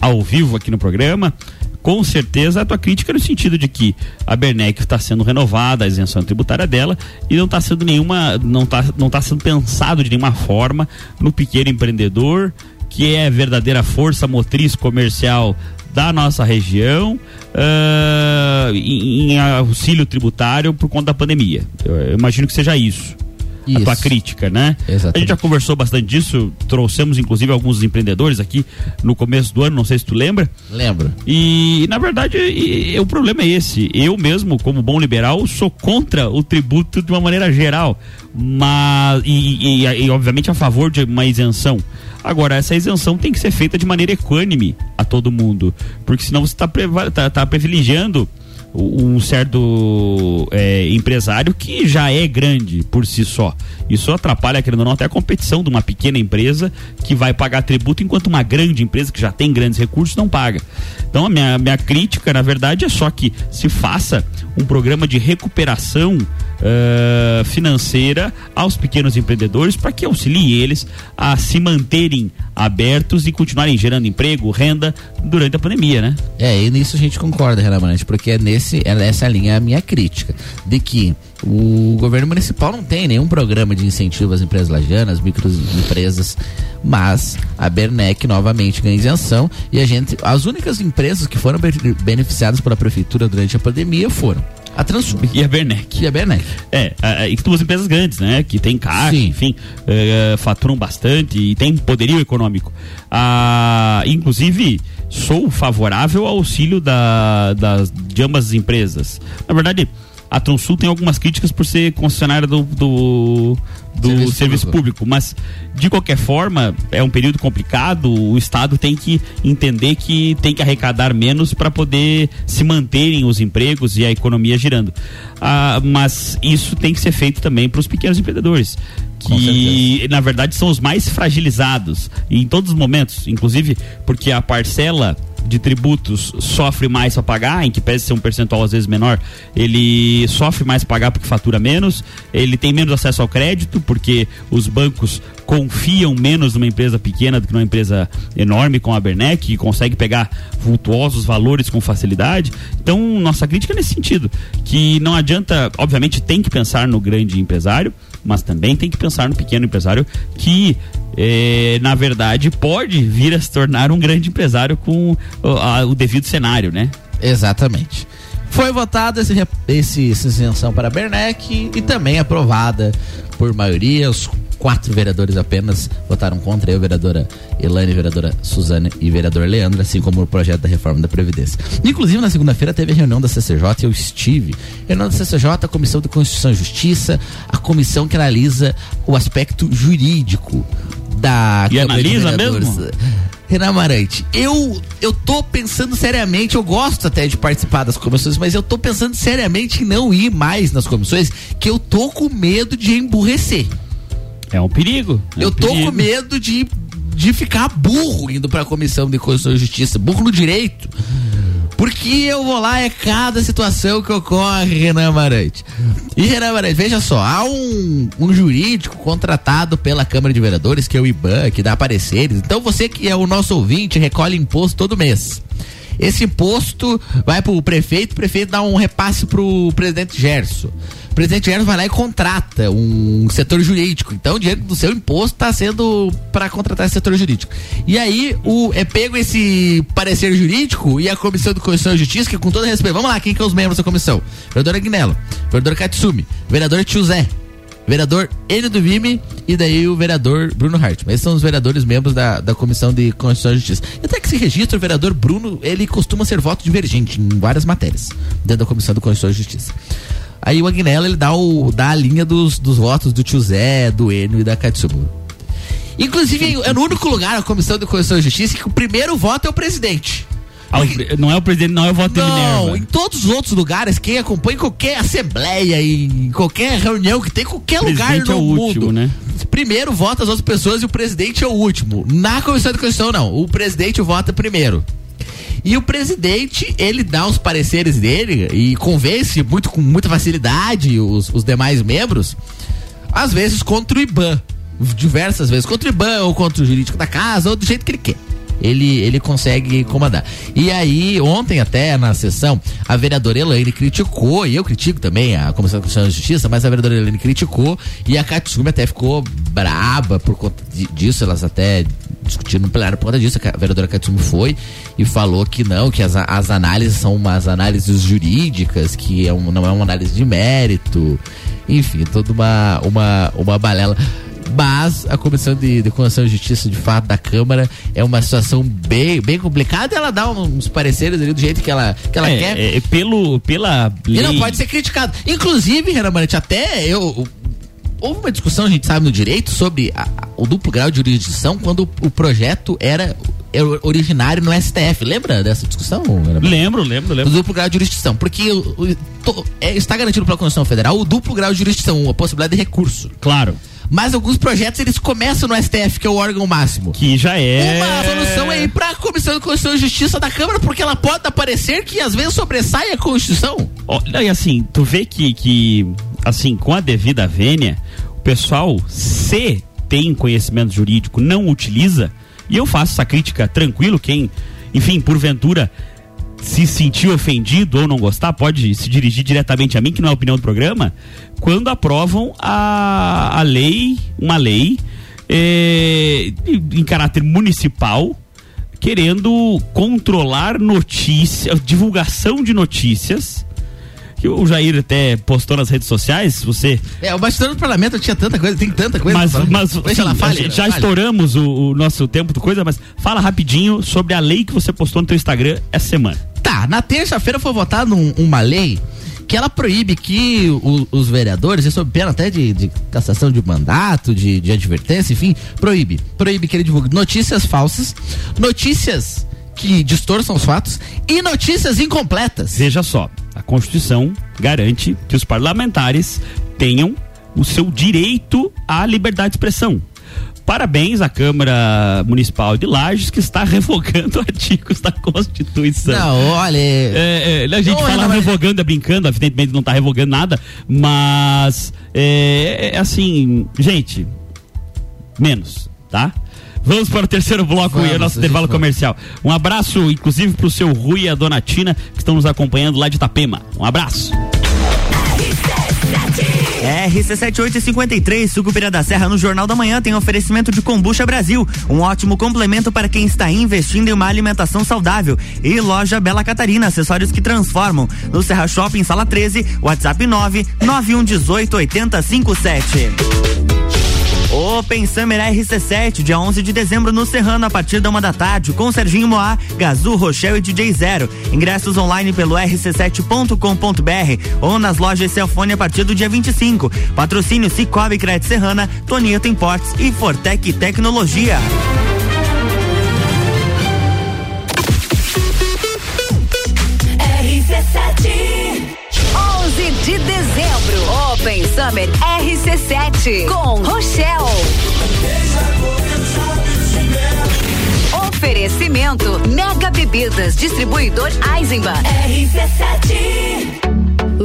C: ao vivo aqui no programa. Com certeza a tua crítica no sentido de que a Bernec está sendo renovada, a isenção tributária dela, e não está sendo nenhuma. não está não tá sendo pensado de nenhuma forma no pequeno empreendedor, que é a verdadeira força motriz comercial da nossa região ah, em, em auxílio tributário por conta da pandemia. Eu, eu imagino que seja isso. A tua
B: Isso.
C: crítica, né? A gente já conversou bastante disso, trouxemos inclusive alguns empreendedores aqui no começo do ano, não sei se tu lembra.
B: Lembro.
C: E, na verdade, e- e o problema é esse. Eu mesmo, como bom liberal, sou contra o tributo de uma maneira geral, mas e, e- e, obviamente a favor de uma isenção. Agora, essa isenção tem que ser feita de maneira equânime a todo mundo, porque senão você está privilegiando um certo é, empresário que já é grande por si só. Isso atrapalha, querendo ou não, até a competição de uma pequena empresa que vai pagar tributo, enquanto uma grande empresa que já tem grandes recursos não paga. Então, a minha, minha crítica, na verdade, é só que se faça um programa de recuperação eh, financeira aos pequenos empreendedores para que auxilie eles a se manterem abertos e continuarem gerando emprego, renda durante a pandemia, né?
B: É, e nisso a gente concorda, Renan porque é nesse, é nessa linha a minha crítica, de que o governo municipal não tem nenhum programa de incentivo às empresas lajanas, microempresas, mas a Bernec novamente ganha isenção e a gente, as únicas empresas que foram be- beneficiadas pela prefeitura durante a pandemia foram a Transub
C: e a Bernec.
B: E a Bernec.
C: É, e duas empresas grandes, né? Que tem caixa, enfim, eh, faturam bastante e tem poderio econômico. Ah, inclusive, sou favorável ao auxílio da, das, de ambas as empresas. Na verdade, a Tronsul tem algumas críticas por ser concessionária do, do, do
B: Serviço
C: serviço,
B: público.
C: público, mas de qualquer forma é um período complicado. O Estado tem que entender que tem que arrecadar menos para poder se manterem os empregos e a economia girando. Ah, mas isso tem que ser feito também para os pequenos empreendedores. Que na verdade são os mais fragilizados em todos os momentos, inclusive porque a parcela de tributos sofre mais para pagar, em que pese ser um percentual às vezes menor, ele sofre mais para pagar porque fatura menos, ele tem menos acesso ao crédito, porque os bancos confiam menos numa empresa pequena do que numa empresa enorme como a Bernec, que consegue pegar vultuosos valores com facilidade. Então, nossa crítica é nesse sentido, que não adianta, obviamente tem que pensar no grande empresário, mas também tem que pensar no pequeno empresário que eh, na verdade pode vir a se tornar um grande empresário com o, a- o devido cenário, né?
B: Exatamente. Foi votada esse, esse, essa isenção para Bernec e também aprovada por maioria. Os quatro vereadores apenas votaram contra, eu, vereadora Elane, vereadora Suzane e vereador Leandro, assim como o projeto da reforma da Previdência. Inclusive, na segunda-feira teve a reunião da CCJ e eu estive. Reunião da CCJ, a Comissão de Constituição e Justiça, a comissão que analisa o aspecto jurídico da
C: E
B: Câmara
C: analisa mesmo?
B: Renan Amarante, eu, eu tô pensando seriamente, eu gosto até de participar das comissões, mas eu tô pensando seriamente em não ir mais nas comissões, que eu tô com medo de emburrecer.
C: É um perigo. é
B: eu
C: um
B: tô
C: perigo.
B: com medo de, de ficar burro indo pra comissão de Constituição e Justiça, burro no direito. Porque eu vou lá, é cada situação que ocorre, Renan Amarante. E Renan Amarante, veja só, há um, um jurídico contratado pela Câmara de Vereadores, que é o IBAN, que dá pareceres. Então você que é o nosso ouvinte, recolhe imposto todo mês. Esse imposto vai pro prefeito, o prefeito dá um repasse pro presidente Gerson. Presidente Gerson vai lá e contrata um setor jurídico. Então o dinheiro do seu imposto está sendo para contratar esse setor jurídico. E aí o, é pego esse parecer jurídico e a Comissão de Constituição e Justiça, que com todo respeito, vamos lá, quem que é os membros da comissão? Vereador Agnello, vereador Katsumi, vereador Tio Zé, vereador Enio do Vime e daí o vereador Bruno Hartmann. Esses são os vereadores membros da, da Comissão de Constituição e Justiça. E até que se registra, o vereador Bruno, ele costuma ser voto divergente em várias matérias dentro da Comissão de Constituição e Justiça. Aí o Agnello, ele dá, o, dá a linha dos, dos votos do tio Zé, do Enio e da Katsumu. Inclusive, é no único lugar, a Comissão de Constituição e Justiça, que o primeiro voto é o presidente.
C: Ah, Não é o presidente, não é o voto de
B: Não,
C: Minerva.
B: em todos os outros lugares, quem acompanha qualquer assembleia em qualquer reunião que tem, em qualquer lugar no
C: é o
B: mundo.
C: último, né?
B: Primeiro vota as outras pessoas e o presidente é o último. Na Comissão de Constituição, não. O presidente vota primeiro. E o presidente, ele dá os pareceres dele e convence muito, com muita facilidade os, os demais membros, às vezes contra o IBAN. Diversas vezes contra o IBAN ou contra o jurídico da casa, ou do jeito que ele quer. Ele, ele consegue comandar. E aí, ontem até na sessão, a vereadora Elaine criticou, e eu critico também a Comissão de Justiça, mas a vereadora Elaine criticou e a Katsumi até ficou braba por conta di- disso, elas até discutiram no plenário por conta disso, a vereadora Katsumi foi e falou que não, que as, as análises são umas análises jurídicas, que é um- não é uma análise de mérito, enfim, toda uma, uma, uma balela. Mas a Comissão de, de Constituição e Justiça, de fato, da Câmara, é uma situação bem, bem complicada e ela dá uns pareceres ali do jeito que ela, que ela
C: É,
B: quer.
C: é, pelo, pela
B: E não
C: lei-
B: pode ser criticado. Inclusive, Renan Marante, até eu. Houve uma discussão, a gente sabe, no direito, sobre a- o duplo grau de jurisdição quando o, o projeto era, era originário no STF. Lembra dessa discussão? Marante?
C: Lembro, lembro,
B: O
C: lembro.
B: duplo grau de jurisdição. Porque o- o- to- é, está garantido pela Constituição Federal o duplo grau de jurisdição, a possibilidade de recurso.
C: Claro.
B: Mas alguns projetos eles começam no STF, que é o órgão máximo.
C: Que já é.
B: Uma solução é ir pra Comissão de Constituição e Justiça da Câmara, porque ela pode aparecer que às vezes sobressai a Constituição.
C: Olha, e assim, tu vê que, que, assim, com a devida vênia, o pessoal, se tem conhecimento jurídico, não utiliza, e eu faço essa crítica tranquilo, quem, enfim, porventura se sentir ofendido ou não gostar, pode se dirigir diretamente a mim, que não é a opinião do programa, quando aprovam a, a lei, uma lei eh, em caráter municipal, querendo controlar notícia, divulgação de notícias. Que o Jair até postou nas redes sociais, você.
B: É, o bastidor do parlamento tinha tanta coisa, tem tanta coisa.
C: Mas, mas
B: Deixa ela
C: assim,
B: fale,
C: gente já
B: fale.
C: estouramos o, o nosso tempo do coisa, mas fala rapidinho sobre a lei que você postou no teu Instagram essa semana.
B: Tá, na terça-feira foi votada um- uma lei que ela proíbe que o- os vereadores, e sob pena até de, de cassação de mandato, de, de advertência, enfim, proíbe. Proíbe que ele divulgue notícias falsas, notícias que distorçam os fatos e notícias incompletas.
C: Veja só, a Constituição garante que os parlamentares tenham o seu direito à liberdade de expressão. Parabéns à Câmara Municipal de Lages que está *laughs* revogando artigos da Constituição.
B: Não, olha.
C: É, é, a gente
B: Não,
C: fala
B: não, mas-
C: revogando, é brincando, evidentemente não está revogando nada, mas é, é assim, gente, menos, tá? Vamos para o terceiro bloco e
B: Vamos,
C: o nosso intervalo comercial. Um abraço, inclusive, para o seu Rui e a dona Tina, que estão nos acompanhando lá de Itapema. Um abraço.
A: RC7853, Sucupira da Serra, no Jornal da Manhã, tem oferecimento de Combucha Brasil, um ótimo complemento para quem está investindo em uma alimentação saudável. E Loja Bela Catarina, acessórios que transformam. No Serra Shopping, sala 13, WhatsApp 9 9118 8057. Open Summer RC7, dia 11 de dezembro no Serrano, a partir da uma da tarde, com Serginho Moá, Gazu, Rochelle e DJ Zero. Ingressos online pelo rc7.com.br ou nas lojas Celfone a partir do dia 25. Patrocínio Cicobi Crédito Serrana, Tonieto Importes e Fortec Tecnologia.
E: Summer RC7 com Rochelle. Oferecimento Mega Bebidas, distribuidor Eisenbahn. RC7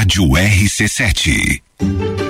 L: Rádio RC7.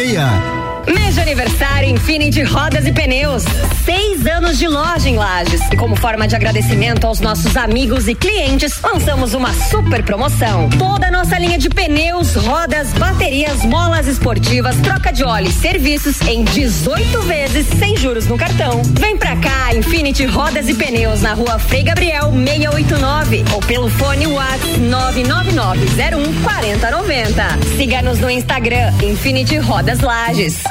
M: meia.
N: Mês de aniversário Infinity Rodas e Pneus. Seis anos de loja em Lages. E como forma de agradecimento aos nossos amigos e clientes, lançamos uma super promoção. Toda a nossa linha de pneus, rodas, baterias, molas esportivas, troca de óleo e serviços em 18 vezes sem juros no cartão. Vem pra cá, Infinity Rodas e Pneus na rua Frei Gabriel 689 ou pelo fone WhatsApp 99901 4090. Siga-nos no Instagram Infinity Rodas Lages.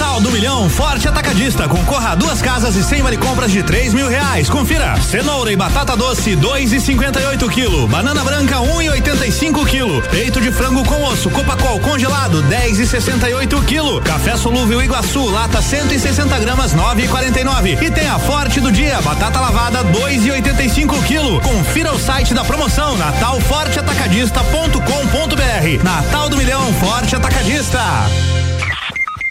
O: Natal do Milhão Forte Atacadista. Concorra a duas casas e cem vale compras de três mil reais. Confira. Cenoura e batata doce, dois e cinquenta e oito quilo. Banana branca, um e oitenta e cinco quilo. Peito de frango com osso, Copacol congelado, dez e sessenta e oito quilo. Café solúvel Iguaçu, lata 160 gramas, nove e quarenta e nove. E tem a Forte do dia, batata lavada, dois e oitenta e cinco quilo. Confira o site da promoção, natalforteatacadista.com.br. Natal do Milhão Forte Atacadista.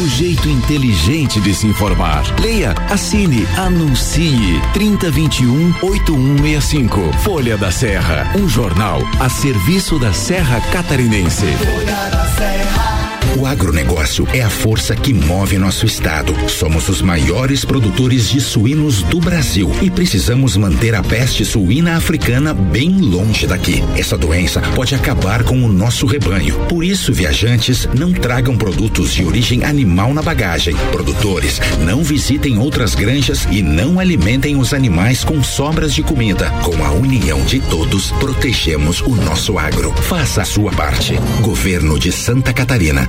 P: O jeito inteligente de se informar. Leia, assine, anuncie. 3021 8165. Folha da Serra. Um jornal a serviço da Serra Catarinense.
Q: O agronegócio é a força que move nosso estado. Somos os maiores produtores de suínos do Brasil e precisamos manter a peste suína africana bem longe daqui. Essa doença pode acabar com o nosso rebanho. Por isso, viajantes, não tragam produtos de origem animal na bagagem. Produtores, não visitem outras granjas e não alimentem os animais com sobras de comida. Com a união de todos, protegemos o nosso agro. Faça a sua parte. Governo de Santa Catarina.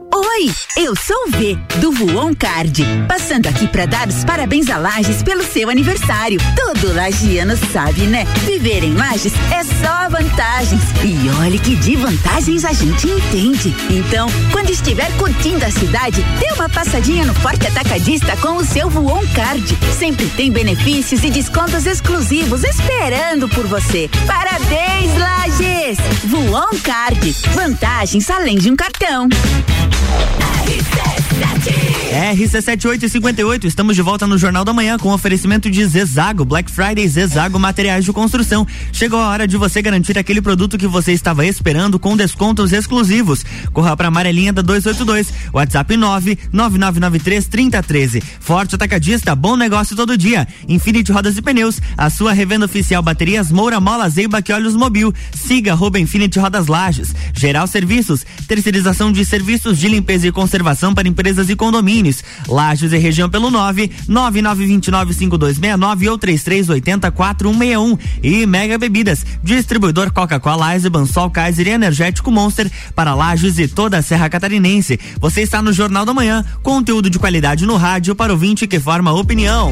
K: Eu sou o V, do Voon Card. Passando aqui para dar os parabéns a Lages pelo seu aniversário. Todo lagiano sabe, né? Viver em Lages é só vantagens. E olha que de vantagens a gente entende. Então, quando estiver curtindo a cidade, dê uma passadinha no Forte Atacadista com o seu Voon Card. Sempre tem benefícios e descontos exclusivos esperando por você. Parabéns, Lages! Voon Card. Vantagens além de um cartão. He said.
A: RC7858, estamos de volta no Jornal da Manhã com oferecimento de Zezago, Black Friday Zezago Materiais de Construção. Chegou a hora de você garantir aquele produto que você estava esperando com descontos exclusivos. Corra para amarelinha da 282, WhatsApp 99993 3013. Forte Atacadista, bom negócio todo dia. Infinity Rodas e Pneus, a sua revenda oficial baterias Moura Mola Zeiba que Olhos Mobil. Siga arroba Infinity Rodas Lages. Geral Serviços, terceirização de serviços de limpeza e conservação para empresas e condomínios. Lages e região pelo 9 99295269 ou 33804161. E Mega Bebidas, distribuidor Coca-Cola, Eisenbahn, Sol Kaiser e Energético Monster para Lages e toda a Serra Catarinense. Você está no Jornal da Manhã, conteúdo de qualidade no rádio para o ouvinte que forma opinião.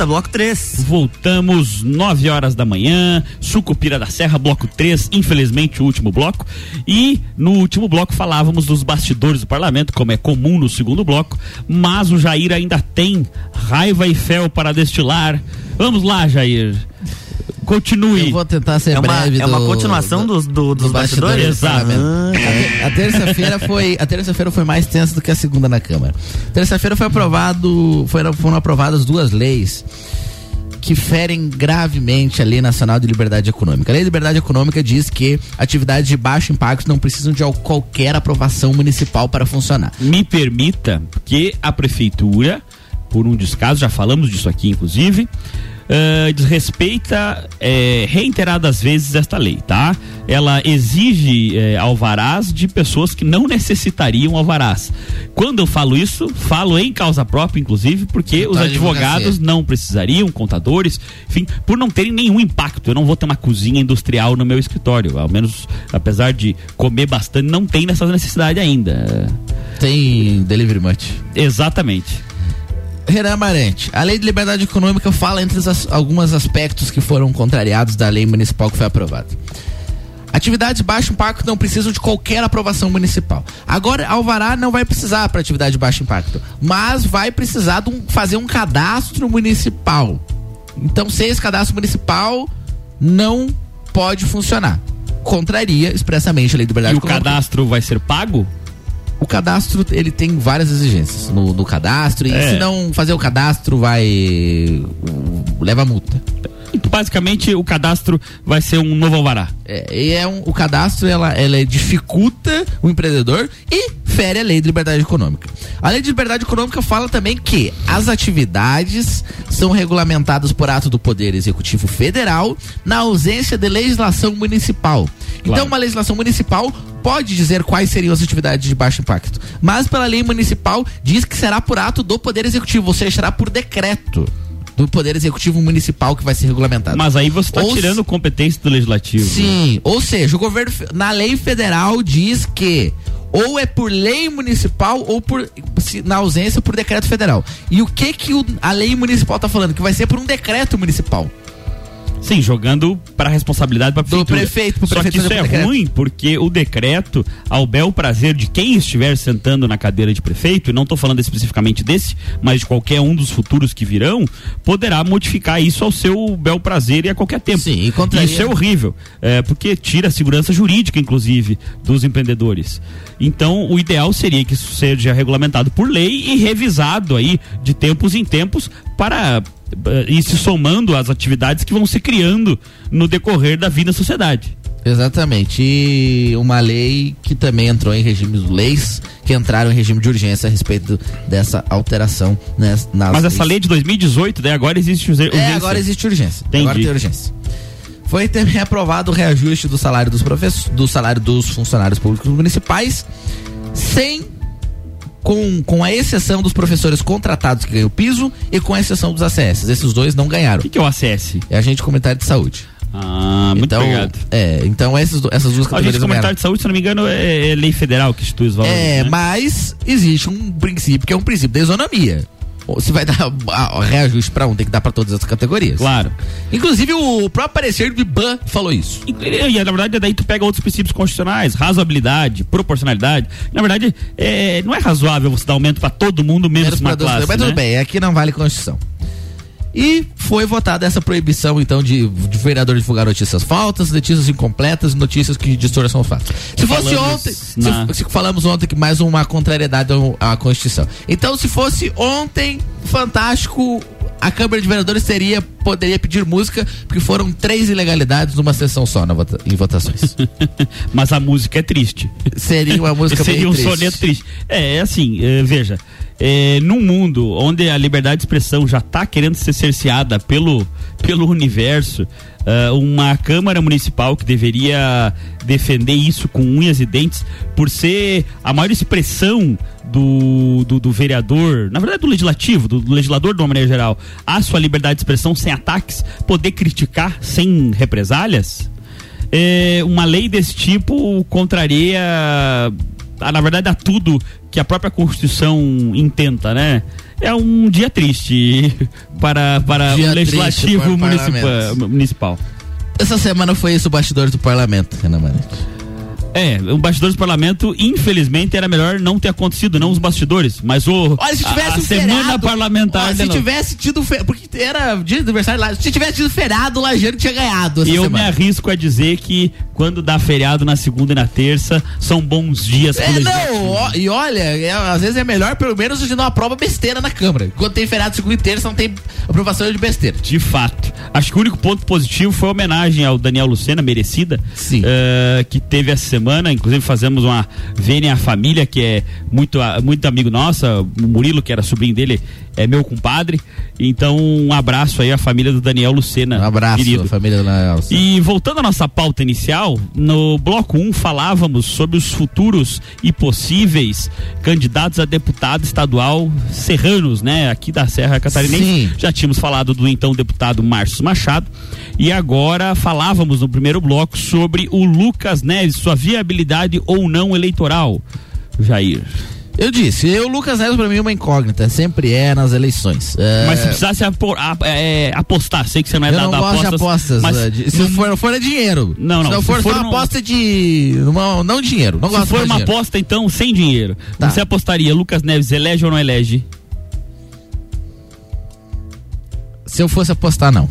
A: Volta, bloco 3.
C: Voltamos 9 horas da manhã, Sucupira da Serra, bloco 3, infelizmente o último bloco. E no último bloco falávamos dos bastidores do parlamento, como é comum no segundo bloco, mas o Jair ainda tem raiva e fel para destilar. Vamos lá, Jair. Continue.
B: Eu vou tentar ser
A: É uma,
B: breve.
A: é uma
B: do-
A: continuação
B: do-
A: dos, do- dos
B: dos
A: bastidores?
B: bastidores do parlamento. A, a terça-feira foi a terça-feira foi mais tensa do que a segunda na Câmara. Terça-feira foi aprovado foram, foram aprovadas duas leis que ferem gravemente a Lei Nacional de Liberdade Econômica. A Lei de Liberdade Econômica diz que atividades de baixo impacto não precisam de al- qualquer aprovação municipal para funcionar.
C: Me permita que a prefeitura, por um descaso, já falamos disso aqui inclusive, eh, desrespeita eh, reiteradas vezes esta lei, tá? Ela exige eh, alvarás de pessoas que não necessitariam alvarás. Quando eu falo isso, falo em causa própria, inclusive, porque os
B: Tá,
C: advogados não precisariam, contadores, enfim, por não terem nenhum impacto. Eu não vou ter uma cozinha industrial no meu escritório, ao menos, apesar de comer bastante, não tem essa necessidade ainda.
B: Tem delivery much.
C: Exatamente.
B: Renan Amarante, a lei de liberdade econômica fala entre as- alguns aspectos que foram contrariados da lei municipal que foi aprovada. Atividades de baixo impacto não precisam de qualquer aprovação municipal. Agora, Alvará não vai precisar para atividade de baixo impacto, mas vai precisar de um- fazer um cadastro municipal. Então, sem esse cadastro municipal, não pode funcionar. Contraria expressamente a lei de liberdade
C: E o
B: econômica.
C: cadastro vai ser pago?
B: O cadastro, ele tem várias exigências no, no cadastro, e
C: É.
B: se não fazer o cadastro, vai. leva multa.
C: Então, basicamente, o cadastro vai ser um novo alvará.
B: É, é um, o cadastro, ela, ela dificulta o empreendedor e fere a lei de liberdade econômica. A lei de liberdade econômica fala também que as atividades são regulamentadas por ato do Poder Executivo Federal na ausência de legislação municipal. Então, uma legislação municipal pode dizer quais seriam as atividades de baixo impacto, mas pela lei municipal diz que será por ato do Poder Executivo, ou seja, será por decreto do Poder Executivo Municipal que vai ser regulamentado.
C: Mas aí você está
B: se-
C: tirando competência do legislativo.
B: Sim, ou seja, o governo na lei federal diz que ou é por lei municipal ou por na ausência por decreto federal. E o que que o- a lei municipal tá falando? Que vai ser por um decreto municipal.
C: Sim, jogando para a responsabilidade para
B: Do prefeito, pro
C: Só que isso é
B: decreto.
C: ruim porque o decreto, ao bel prazer de quem estiver sentando na cadeira de prefeito, e não estou falando especificamente desse, mas de qualquer um dos futuros que virão, poderá modificar isso ao seu bel prazer e a qualquer tempo.
B: Sim, e contraria-
C: Isso é horrível, é, porque tira a segurança jurídica, inclusive, dos empreendedores. Então, o ideal seria que isso seja regulamentado por lei e revisado aí de tempos em tempos para eh, ir se somando às atividades que vão se criando no decorrer da vida da sociedade.
B: Exatamente. E uma lei que também entrou em regime leis que entraram em regime de urgência a respeito dessa alteração nas, nas
C: Mas essa lei de 2018, né? Agora existe urgência.
B: É, agora existe urgência.
C: Entendi.
B: Agora tem urgência. Foi também aprovado o reajuste do salário dos professores, do salário dos funcionários públicos municipais, sem com, com a exceção dos professores contratados que ganham o piso e com a exceção dos ACS. Esses dois não ganharam. O que,
C: que é o ACS?
B: É agente comunitário de saúde.
C: Ah, muito
B: então,
C: obrigado.
B: É, então essas, essas duas
C: A
B: categorias
C: gente comentário de saúde, se não me engano, é, é lei federal que institui os valores.
B: É,
C: né?
B: mas existe um princípio que é um princípio da isonomia. Se vai dar *laughs* ah, reajuste pra um, tem que dar pra todas as categorias.
C: Claro.
B: Inclusive o próprio parecer do IBAN falou isso.
C: E, na verdade, daí tu pega outros princípios constitucionais, razoabilidade, proporcionalidade. Na verdade, é, não é razoável você dar aumento pra todo mundo, menos
B: Menos
C: uma classe,
B: Mas
C: né?
B: tudo bem, aqui não vale Constituição. E foi votada essa proibição, então, de, de vereador divulgar notícias falsas, notícias incompletas, notícias que distorçam os fatos. Se fosse ontem, se-
C: na-
B: se, falamos ontem que mais uma contrariedade à Constituição. Então, se fosse ontem, fantástico, a Câmara de Vereadores teria, poderia pedir música, porque foram três ilegalidades numa sessão só na vota- em votações. *laughs*
C: Mas a música é triste.
B: Seria uma música *laughs*
C: Seria um
B: triste.
C: soneto triste. É, é assim, é, veja, é, num mundo onde a liberdade de expressão já está querendo ser cerceada pelo, pelo universo, é, uma Câmara Municipal que deveria defender isso com unhas e dentes, por ser a maior expressão do, do, do vereador, na verdade do legislativo, do, do legislador de uma maneira geral, a sua liberdade de expressão sem ataques, poder criticar sem represálias, é, uma lei desse tipo contraria, na verdade, a tudo que a própria Constituição intenta, né? É um dia triste para, para
B: Dia
C: o legislativo
B: para o
C: municipal.
B: Essa semana foi isso, o bastidores do parlamento, Renan Manete.
C: É, o bastidores do parlamento, infelizmente, era melhor não ter acontecido, não os bastidores, mas o
B: Olha, se
C: a-
B: tivesse
C: a,
B: um
C: semana parlamentar. de
B: se tivesse tido fe... porque era dia de aniversário lá, se tivesse tido feriado, o Lajeiro tinha ganhado
C: E eu
B: semana.
C: me arrisco a dizer que quando dá feriado na segunda e na terça, são bons dias pro
B: É, não, ó, e olha, é, às vezes é melhor pelo menos de não aprova besteira na Câmara. Quando tem feriado segunda e terça, não tem aprovação de besteira.
C: De fato. Acho que o único ponto positivo foi a homenagem ao Daniel Lucena, merecida.
B: Sim.
C: eh, que teve essa semana. Inclusive, fazemos uma Vênia Família, que é muito, muito amigo nossa. O Murilo, que era sobrinho dele, é meu compadre. Então, um abraço aí à família do Daniel Lucena.
B: Um abraço,
C: querido.
B: família da Elsa.
C: E voltando à nossa pauta inicial, no bloco 1 falávamos sobre os futuros e possíveis candidatos a deputado estadual serranos, né? Aqui da Serra Catarinense.
B: Sim.
C: Já tínhamos falado do então deputado Márcio Machado. E agora falávamos no primeiro bloco sobre o Lucas Neves, sua viabilidade ou não eleitoral. Jair.
B: Eu disse, eu, Lucas Neves, pra mim é uma incógnita, sempre é nas eleições. É,
C: Mas se precisasse apo- a- é, apostar, sei que você não é
B: eu
C: dado
B: não
C: a
B: gosto de apostas.
C: mas
B: é, se
C: não-
B: for, for é dinheiro.
C: Não, não,
B: Se não
C: se
B: for,
C: for
B: só
C: no-
B: aposta de. Não, não dinheiro. Não
C: Se
B: gosto
C: for uma
B: dinheiro.
C: aposta, então, sem dinheiro,
B: Tá.
C: você apostaria Lucas Neves elege ou não elege?
B: Se eu fosse apostar, não.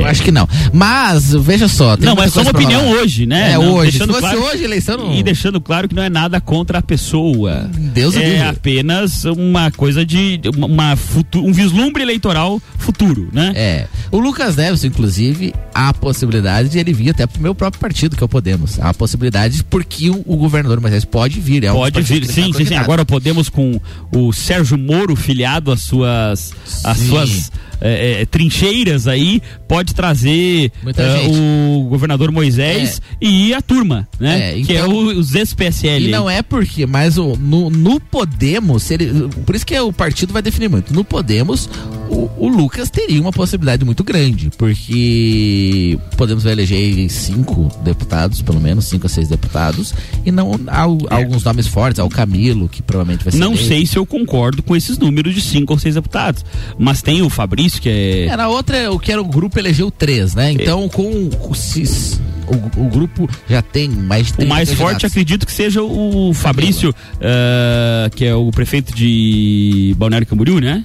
B: Eu acho que não. Mas, veja só.
C: É. não, mas só uma opinião
B: falar.
C: hoje, né?
B: É,
C: Não,
B: hoje. Se fosse
C: claro-
B: hoje, eleição não.
C: E deixando claro que não é nada contra a pessoa.
B: Deus o
C: é
B: livre.
C: apenas uma coisa de uma, uma futu- um vislumbre eleitoral futuro, né?
B: É. O Lucas Neves, inclusive, há a possibilidade de ele vir até pro meu próprio partido, que é o Podemos. Há a possibilidade porque o, o governador Moisés pode vir. É um
C: Pode vir, sim,
B: tá
C: sim, sim.
B: candidato.
C: Agora podemos com o Sérgio Moro filiado às suas, às
B: Sim.
C: suas é, é, trincheiras aí, pode trazer é,
B: gente.
C: o governador Moisés e a turma, né?
B: É,
C: que é
B: então-
C: o- os ex-PSL.
B: E não é porque, mas o, no, no Podemos, ele, por isso que é o partido vai definir muito. No Podemos, o, o Lucas teria uma possibilidade muito grande, porque Podemos vai eleger cinco deputados, pelo menos cinco a seis deputados, e não há, há alguns nomes fortes, há o Camilo, que provavelmente vai ser.
C: É. Não
B: eleito.
C: sei se eu concordo com esses números de cinco ou seis deputados. Mas tem o Fabrício, que é.
B: Era outra, o que era o grupo elegeu três, né? Então, com, com se- o, o grupo já tem mais de
C: O
B: 30
C: mais forte, acredito que seja o Fabrício, ah, que é o prefeito de Balneário Camboriú, né?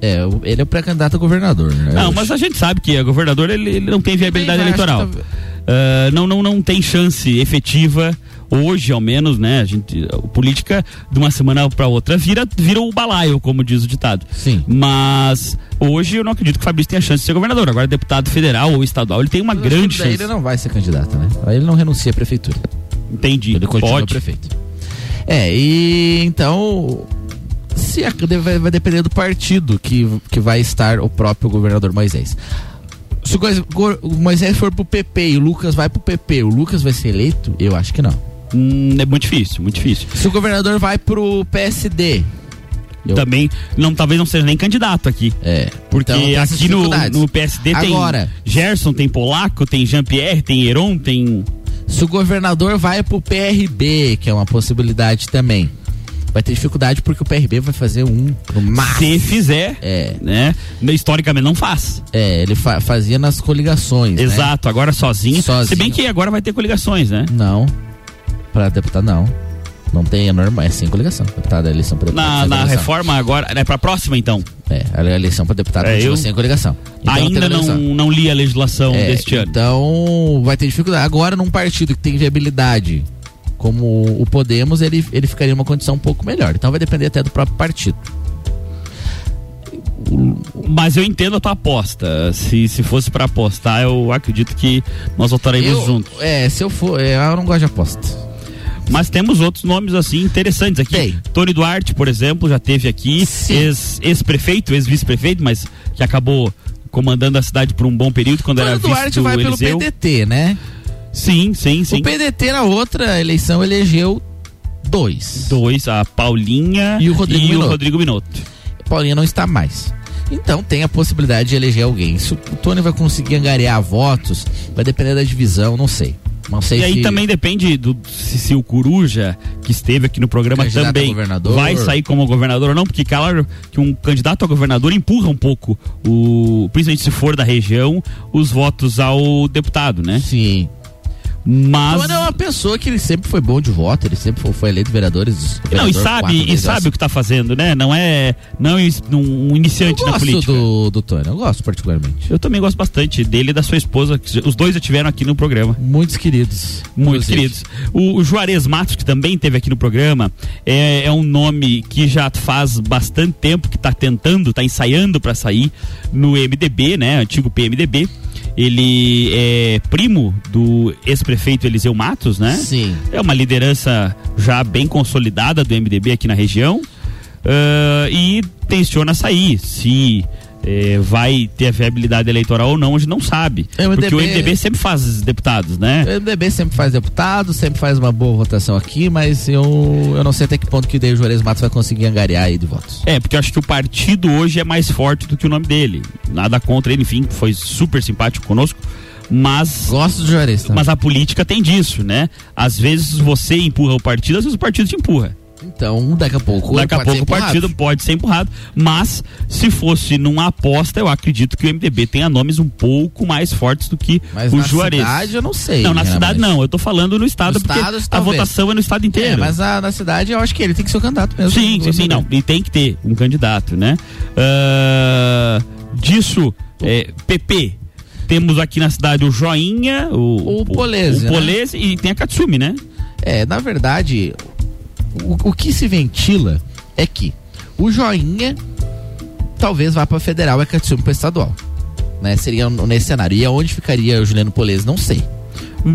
B: É, ele é o pré-candidato a governador. Né?
C: Não, mas a gente sabe que o governador ele, ele não tem viabilidade eleitoral.
B: que
C: Ah, não, não, não tem chance efetiva hoje ao menos, né? A gente, a política de uma semana para outra vira, vira o balaio, como diz o ditado.
B: Sim.
C: Mas hoje eu não acredito que o Fabrício tenha chance de ser governador. Agora, deputado federal ou estadual, ele tem uma grande
B: Daí
C: chance.
B: Ele não vai ser candidato, né? Aí ele não renuncia à prefeitura.
C: Entendi.
B: Ele continua
C: Pode.
B: prefeito. É, e então. Se a- vai, vai depender do partido que, que vai estar o próprio governador Moisés. Se o Moisés for pro PP e o Lucas vai pro PP, o Lucas vai ser eleito? Eu acho que não.
C: Hum, é muito difícil, muito difícil.
B: Se o governador vai pro PSD.
C: Também, não, talvez não seja nem candidato aqui.
B: É.
C: Porque
B: Então,
C: aqui no, no PSD
B: Agora-
C: tem Gerson, tem Polaco, tem Jean-Pierre, tem Heron, tem.
B: Se o governador vai pro PRB, que é uma possibilidade também, vai ter dificuldade porque o PRB vai fazer um no máximo.
C: Se fizer,
B: é.
C: né? Historicamente não faz.
B: É, ele fa- fazia nas coligações. né?
C: Exato, agora sozinho.
B: Sozinho.
C: Se bem que agora vai ter coligações, né?
B: Não. Pra deputado, não. Não tem, é normal, é sem coligação. Deputado, a eleição pra deputado.
C: Na, na reforma agora, é pra próxima então.
B: É, a eleição pra deputado
C: É, eu
B: sem coligação. Então
C: Ainda não, não li a legislação
B: É,
C: deste ano.
B: Então vai ter dificuldade. Agora, num partido que tem viabilidade, como o Podemos, ele, ele ficaria em uma condição um pouco melhor. Então vai depender até do próprio partido.
C: Mas eu entendo a tua aposta. Se, se fosse pra apostar, eu acredito que nós votaremos
B: Eu-
C: juntos.
B: É, se eu for. é, Eu não gosto de aposta.
C: Mas temos outros nomes assim interessantes aqui. Tony Duarte, por exemplo, já teve aqui, ex- ex-prefeito, ex-vice-prefeito, mas que acabou comandando a cidade por um bom período quando era
B: Mas o
C: vice
B: Duarte vai pelo
C: Eliseu.
B: PDT, né?
C: Sim, sim, sim.
B: O PDT na outra eleição elegeu dois.
C: Dois, a Paulinha
B: E o Rodrigo
C: e o
B: Minotto.
C: Rodrigo Minotto.
B: Paulinha não está mais. Então tem a possibilidade de eleger alguém. Se o Tony vai conseguir angariar votos, vai depender da divisão, não sei. Não sei
C: E aí
B: se
C: também depende do se, se o Coruja, que esteve aqui no programa
B: Candidato
C: também, vai sair como governador ou não, porque claro que um candidato a governador empurra um pouco, o, principalmente se for da região, os votos ao deputado, né?
B: Sim.
C: Mas.
B: Tony é uma pessoa que ele sempre foi bom de voto, ele sempre foi, foi eleito vereadores.
C: Não, e
B: vereador quatro
C: sabe, e sabe o que tá fazendo, né? Não é não é um iniciante
B: Eu
C: na
B: gosto
C: política.
B: do, do Tony, eu gosto particularmente.
C: Eu também gosto bastante dele e da sua esposa. que Os dois já tiveram aqui no programa.
B: Muitos queridos.
C: Muitos
B: inclusive.
C: queridos. O, o Juarez Matos, que também teve aqui no programa, é, é um nome que já faz bastante tempo que está tentando, está ensaiando para sair no MDB, né? Antigo PMDB. Ele é primo do ex-prefeito Eliseu Matos, né?
B: Sim.
C: É uma liderança já bem consolidada do MDB aqui na região. ah, e tenciona sair. Se eh, vai ter a viabilidade eleitoral ou não, a gente não sabe.
B: É, o
C: Porque o
B: MDB
C: MDB sempre faz deputados, né?
B: O MDB sempre faz deputado, sempre faz uma boa votação aqui, mas eu, eu não sei até que ponto que daí o Juarez Matos vai conseguir angariar aí de votos.
C: É, porque eu acho que o partido hoje é mais forte do que o nome dele. Nada contra ele, enfim, foi super simpático conosco. Mas.
B: Gosto do Juarez, tá?
C: Mas a política tem disso, né? Às vezes você empurra o partido, às vezes o partido te empurra.
B: Então, daqui a pouco.
C: Daqui a pouco o partido pode ser empurrado. Mas, se fosse numa aposta, eu acredito que o MDB tenha nomes um pouco mais fortes do que
B: Mas
C: o
B: na
C: Juarez.
B: cidade eu não sei,
C: Não, na
B: né,
C: cidade
B: mas-
C: não. Eu tô falando no estado,
B: No
C: porque
B: estado,
C: a
B: talvez.
C: votação é no estado inteiro.
B: É, mas a- na cidade eu acho que ele tem que ser o candidato mesmo.
C: Sim, sim, sim, não. E tem que ter um candidato, né? Ah, disso, é, PP. Temos aqui na cidade o Joinha, o,
B: O Polese,
C: o
B: né?
C: Polese e tem a Katsumi, né?
B: É, na verdade, o, o que se ventila é que o Joinha talvez vá para federal e a Katsumi para estadual. Né? Seria nesse cenário. E aonde ficaria o Juliano Polese, não sei.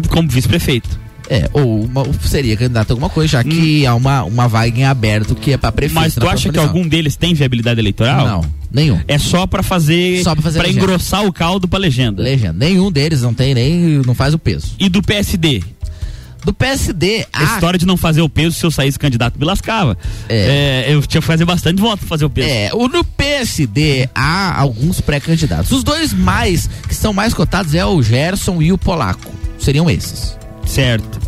C: Como vice-prefeito.
B: É, ou uma- seria candidato a alguma coisa, já que há uma, uma vaga em aberto que é para prefeito.
C: Hum. Mas tu acha que algum deles tem viabilidade eleitoral?
B: Não, nenhum.
C: É só pra fazer.
B: Só pra fazer legenda.
C: engrossar o caldo pra legenda.
B: Legenda. Nenhum deles não tem nem. não faz o peso.
C: E do PSD?
B: Do PSD,
C: A história de não fazer o peso, se eu saísse candidato, me lascava. É, eu tinha que fazer bastante voto pra fazer o peso.
B: É, o, no PSD há alguns pré-candidatos. Os dois mais, que são mais cotados, é o Gerson e o Polaco. Seriam esses.
C: Certo.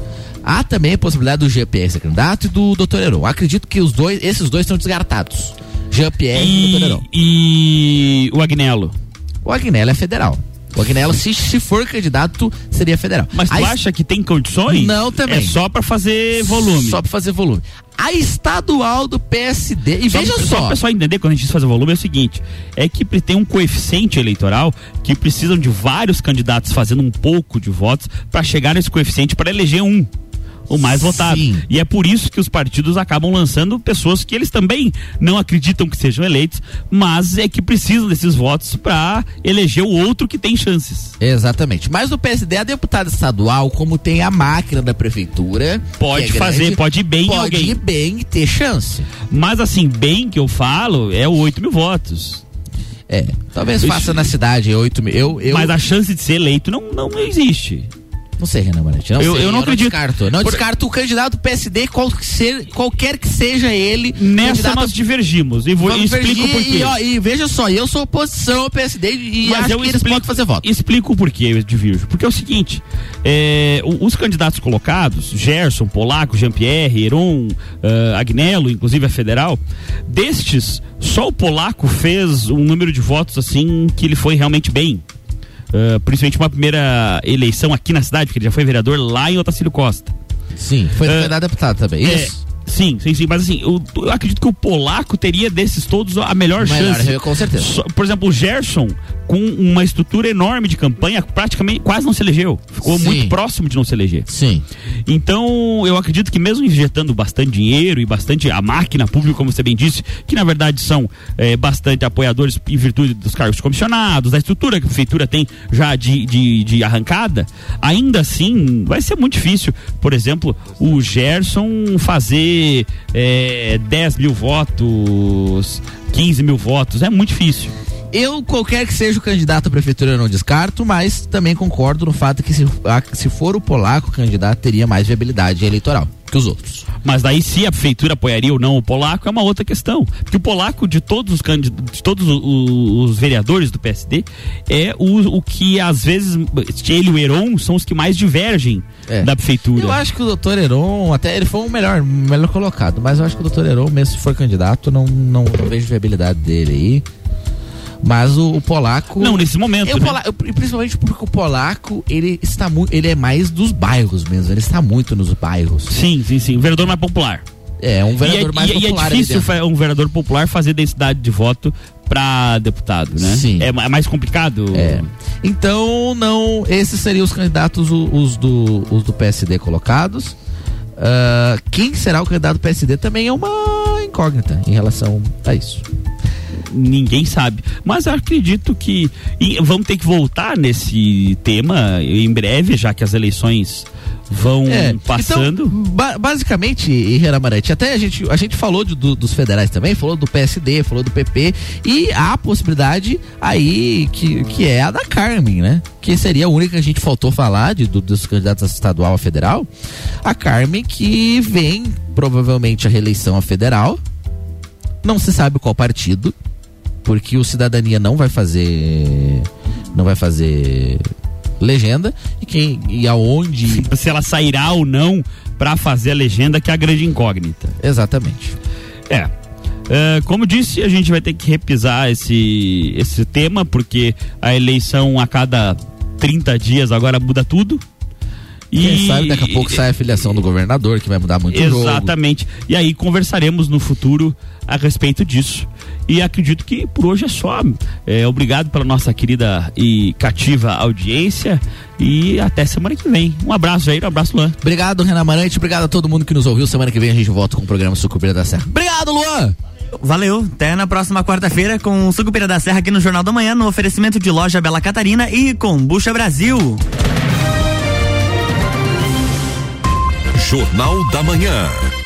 B: Há também a possibilidade do GPR ser candidato e do Dr. Heron. Acredito que os dois, esses dois são descartados. Jean-Pierre e, o Dr. Heron.
C: E o Agnello?
B: O Agnello é federal. O Agnello, se, se for candidato, seria federal.
C: Mas tu
B: A
C: acha que tem condições?
B: Não, também.
C: É só pra fazer volume.
B: Só pra fazer volume. A estadual do PSD. E
C: Só
B: veja só.
C: Só o pessoal entender quando a gente diz fazer volume é o seguinte: é que tem um coeficiente eleitoral que precisam de vários candidatos fazendo um pouco de votos pra chegar nesse coeficiente para eleger um. O mais votado. E é por isso que os partidos acabam lançando pessoas que eles também não acreditam que sejam eleitos, mas é que precisam desses votos para eleger o outro que tem chances.
B: Exatamente. Mas o PSD, a deputada estadual, como tem a máquina da prefeitura,
C: Pode
B: é
C: fazer,
B: grande,
C: pode ir bem em
B: pode
C: alguém.
B: ir bem e ter chance.
C: Mas assim, bem que eu falo é o 8 mil votos.
B: É, talvez faça na cidade 8 mil. Eu, eu...
C: Mas a chance de ser eleito não, não existe.
B: Não sei, Renan. Não
C: Eu-
B: sei,
C: eu não acredito.
B: descarto. Não
C: Por-
B: descarto o candidato do PSD, qual que ser- qualquer que seja ele.
C: Nessa
B: candidato-
C: nós divergimos. E vou
B: Vamos
C: explico por quê.
B: E, ó, e veja só, eu sou oposição ao PSD e
C: Mas
B: acho
C: eu
B: que eles
C: explico-
B: podem fazer voto.
C: Explico o porquê eu divirjo. Porque é o seguinte: é, os candidatos colocados, Gerson, Polaco, Jean-Pierre, Heron, ah, Agnello, inclusive a federal, destes, só o Polaco fez um número de votos assim que ele foi realmente bem. Ah, principalmente uma primeira eleição aqui na cidade, porque ele já foi vereador lá em Otacílio Costa.
B: Sim, foi a deputado também.
C: É,
B: Isso.
C: Sim, sim, sim. Mas assim, eu, eu acredito que o polaco teria desses todos a melhor,
B: Melhor,
C: chance.
B: com certeza.
C: Por exemplo, o Gerson, com uma estrutura enorme de campanha, praticamente quase não se elegeu. Ficou
B: Sim.
C: muito próximo de não se eleger.
B: Sim.
C: Então, eu acredito que mesmo injetando bastante dinheiro e bastante a máquina pública, como você bem disse, que na verdade são eh, bastante apoiadores em virtude dos cargos comissionados, da estrutura que a prefeitura tem já de, de, de arrancada, ainda assim vai ser muito difícil, por exemplo, o Gerson fazer eh, 10 mil votos, 15 mil votos, é muito difícil.
B: Eu, qualquer que seja o candidato à prefeitura, eu não descarto, mas também concordo no fato que se, se for o polaco, o candidato teria mais viabilidade eleitoral que os outros.
C: Mas daí se a prefeitura apoiaria ou não o polaco é uma outra questão. Porque o polaco de todos os candidatos, de todos os, vereadores do PSD é o, o que às vezes ele e o Heron são os que mais divergem da prefeitura.
B: Eu acho que o doutor Heron, até ele foi o melhor, melhor colocado, mas eu acho que o doutor Heron, mesmo se for candidato, não, não, não vejo viabilidade dele aí. Mas o, o polaco.
C: Não, nesse momento,
B: Eu,
C: né?
B: pola- eu- principalmente porque o polaco, ele está muito. Ele é mais dos bairros mesmo. Ele está muito nos bairros.
C: Sim, sim, sim. O vereador mais popular.
B: É, um vereador
C: e é,
B: mais
C: e é- e
B: popular.
C: é
B: ali
C: difícil um vereador popular fazer densidade de voto pra deputado, né?
B: Sim.
C: É, é mais complicado.
B: É. Então, não. Esses seriam os candidatos, os do, os do PSD colocados. Ah, quem será o candidato do PSD também é uma incógnita em relação a isso.
C: Ninguém sabe. Mas eu acredito que. vamos ter que voltar nesse tema em breve, já que as eleições vão
B: É,
C: passando.
B: Então, ba- basicamente, e Renan Amarante, até a gente, a gente falou de- do- dos federais também, falou do PSD, falou do PP, e há a possibilidade aí que, que é a da Carmen, né? Que seria a única que a gente faltou falar de, do- dos candidatos a estadual a federal. A Carmen que vem provavelmente a reeleição a federal, não se sabe qual partido, porque o Cidadania não vai fazer. Não vai fazer legenda e quem e aonde *laughs*
C: se ela sairá ou não pra fazer a legenda que é a grande incógnita.
B: Exatamente.
C: É. É, como disse, a gente vai ter que repisar esse, esse tema, porque a eleição a cada 30 dias agora muda tudo.
B: Quem sabe daqui a pouco sai a filiação do governador, que vai mudar muito o jogo.
C: Exatamente. E aí conversaremos no futuro a respeito disso. E acredito que por hoje é só. É, obrigado pela nossa querida e cativa audiência. E até semana que vem. Um abraço, Jair. Um abraço, Luan.
B: Obrigado, Renan Amarante. Obrigado a todo mundo que nos ouviu. Semana que vem a gente volta com o programa Sucupira da Serra. Obrigado, Luan!
A: Valeu, até na próxima quarta-feira com o Sucupira da Serra aqui no Jornal da Manhã, no oferecimento de loja Bela Catarina e Combucha Brasil.
L: Jornal da Manhã.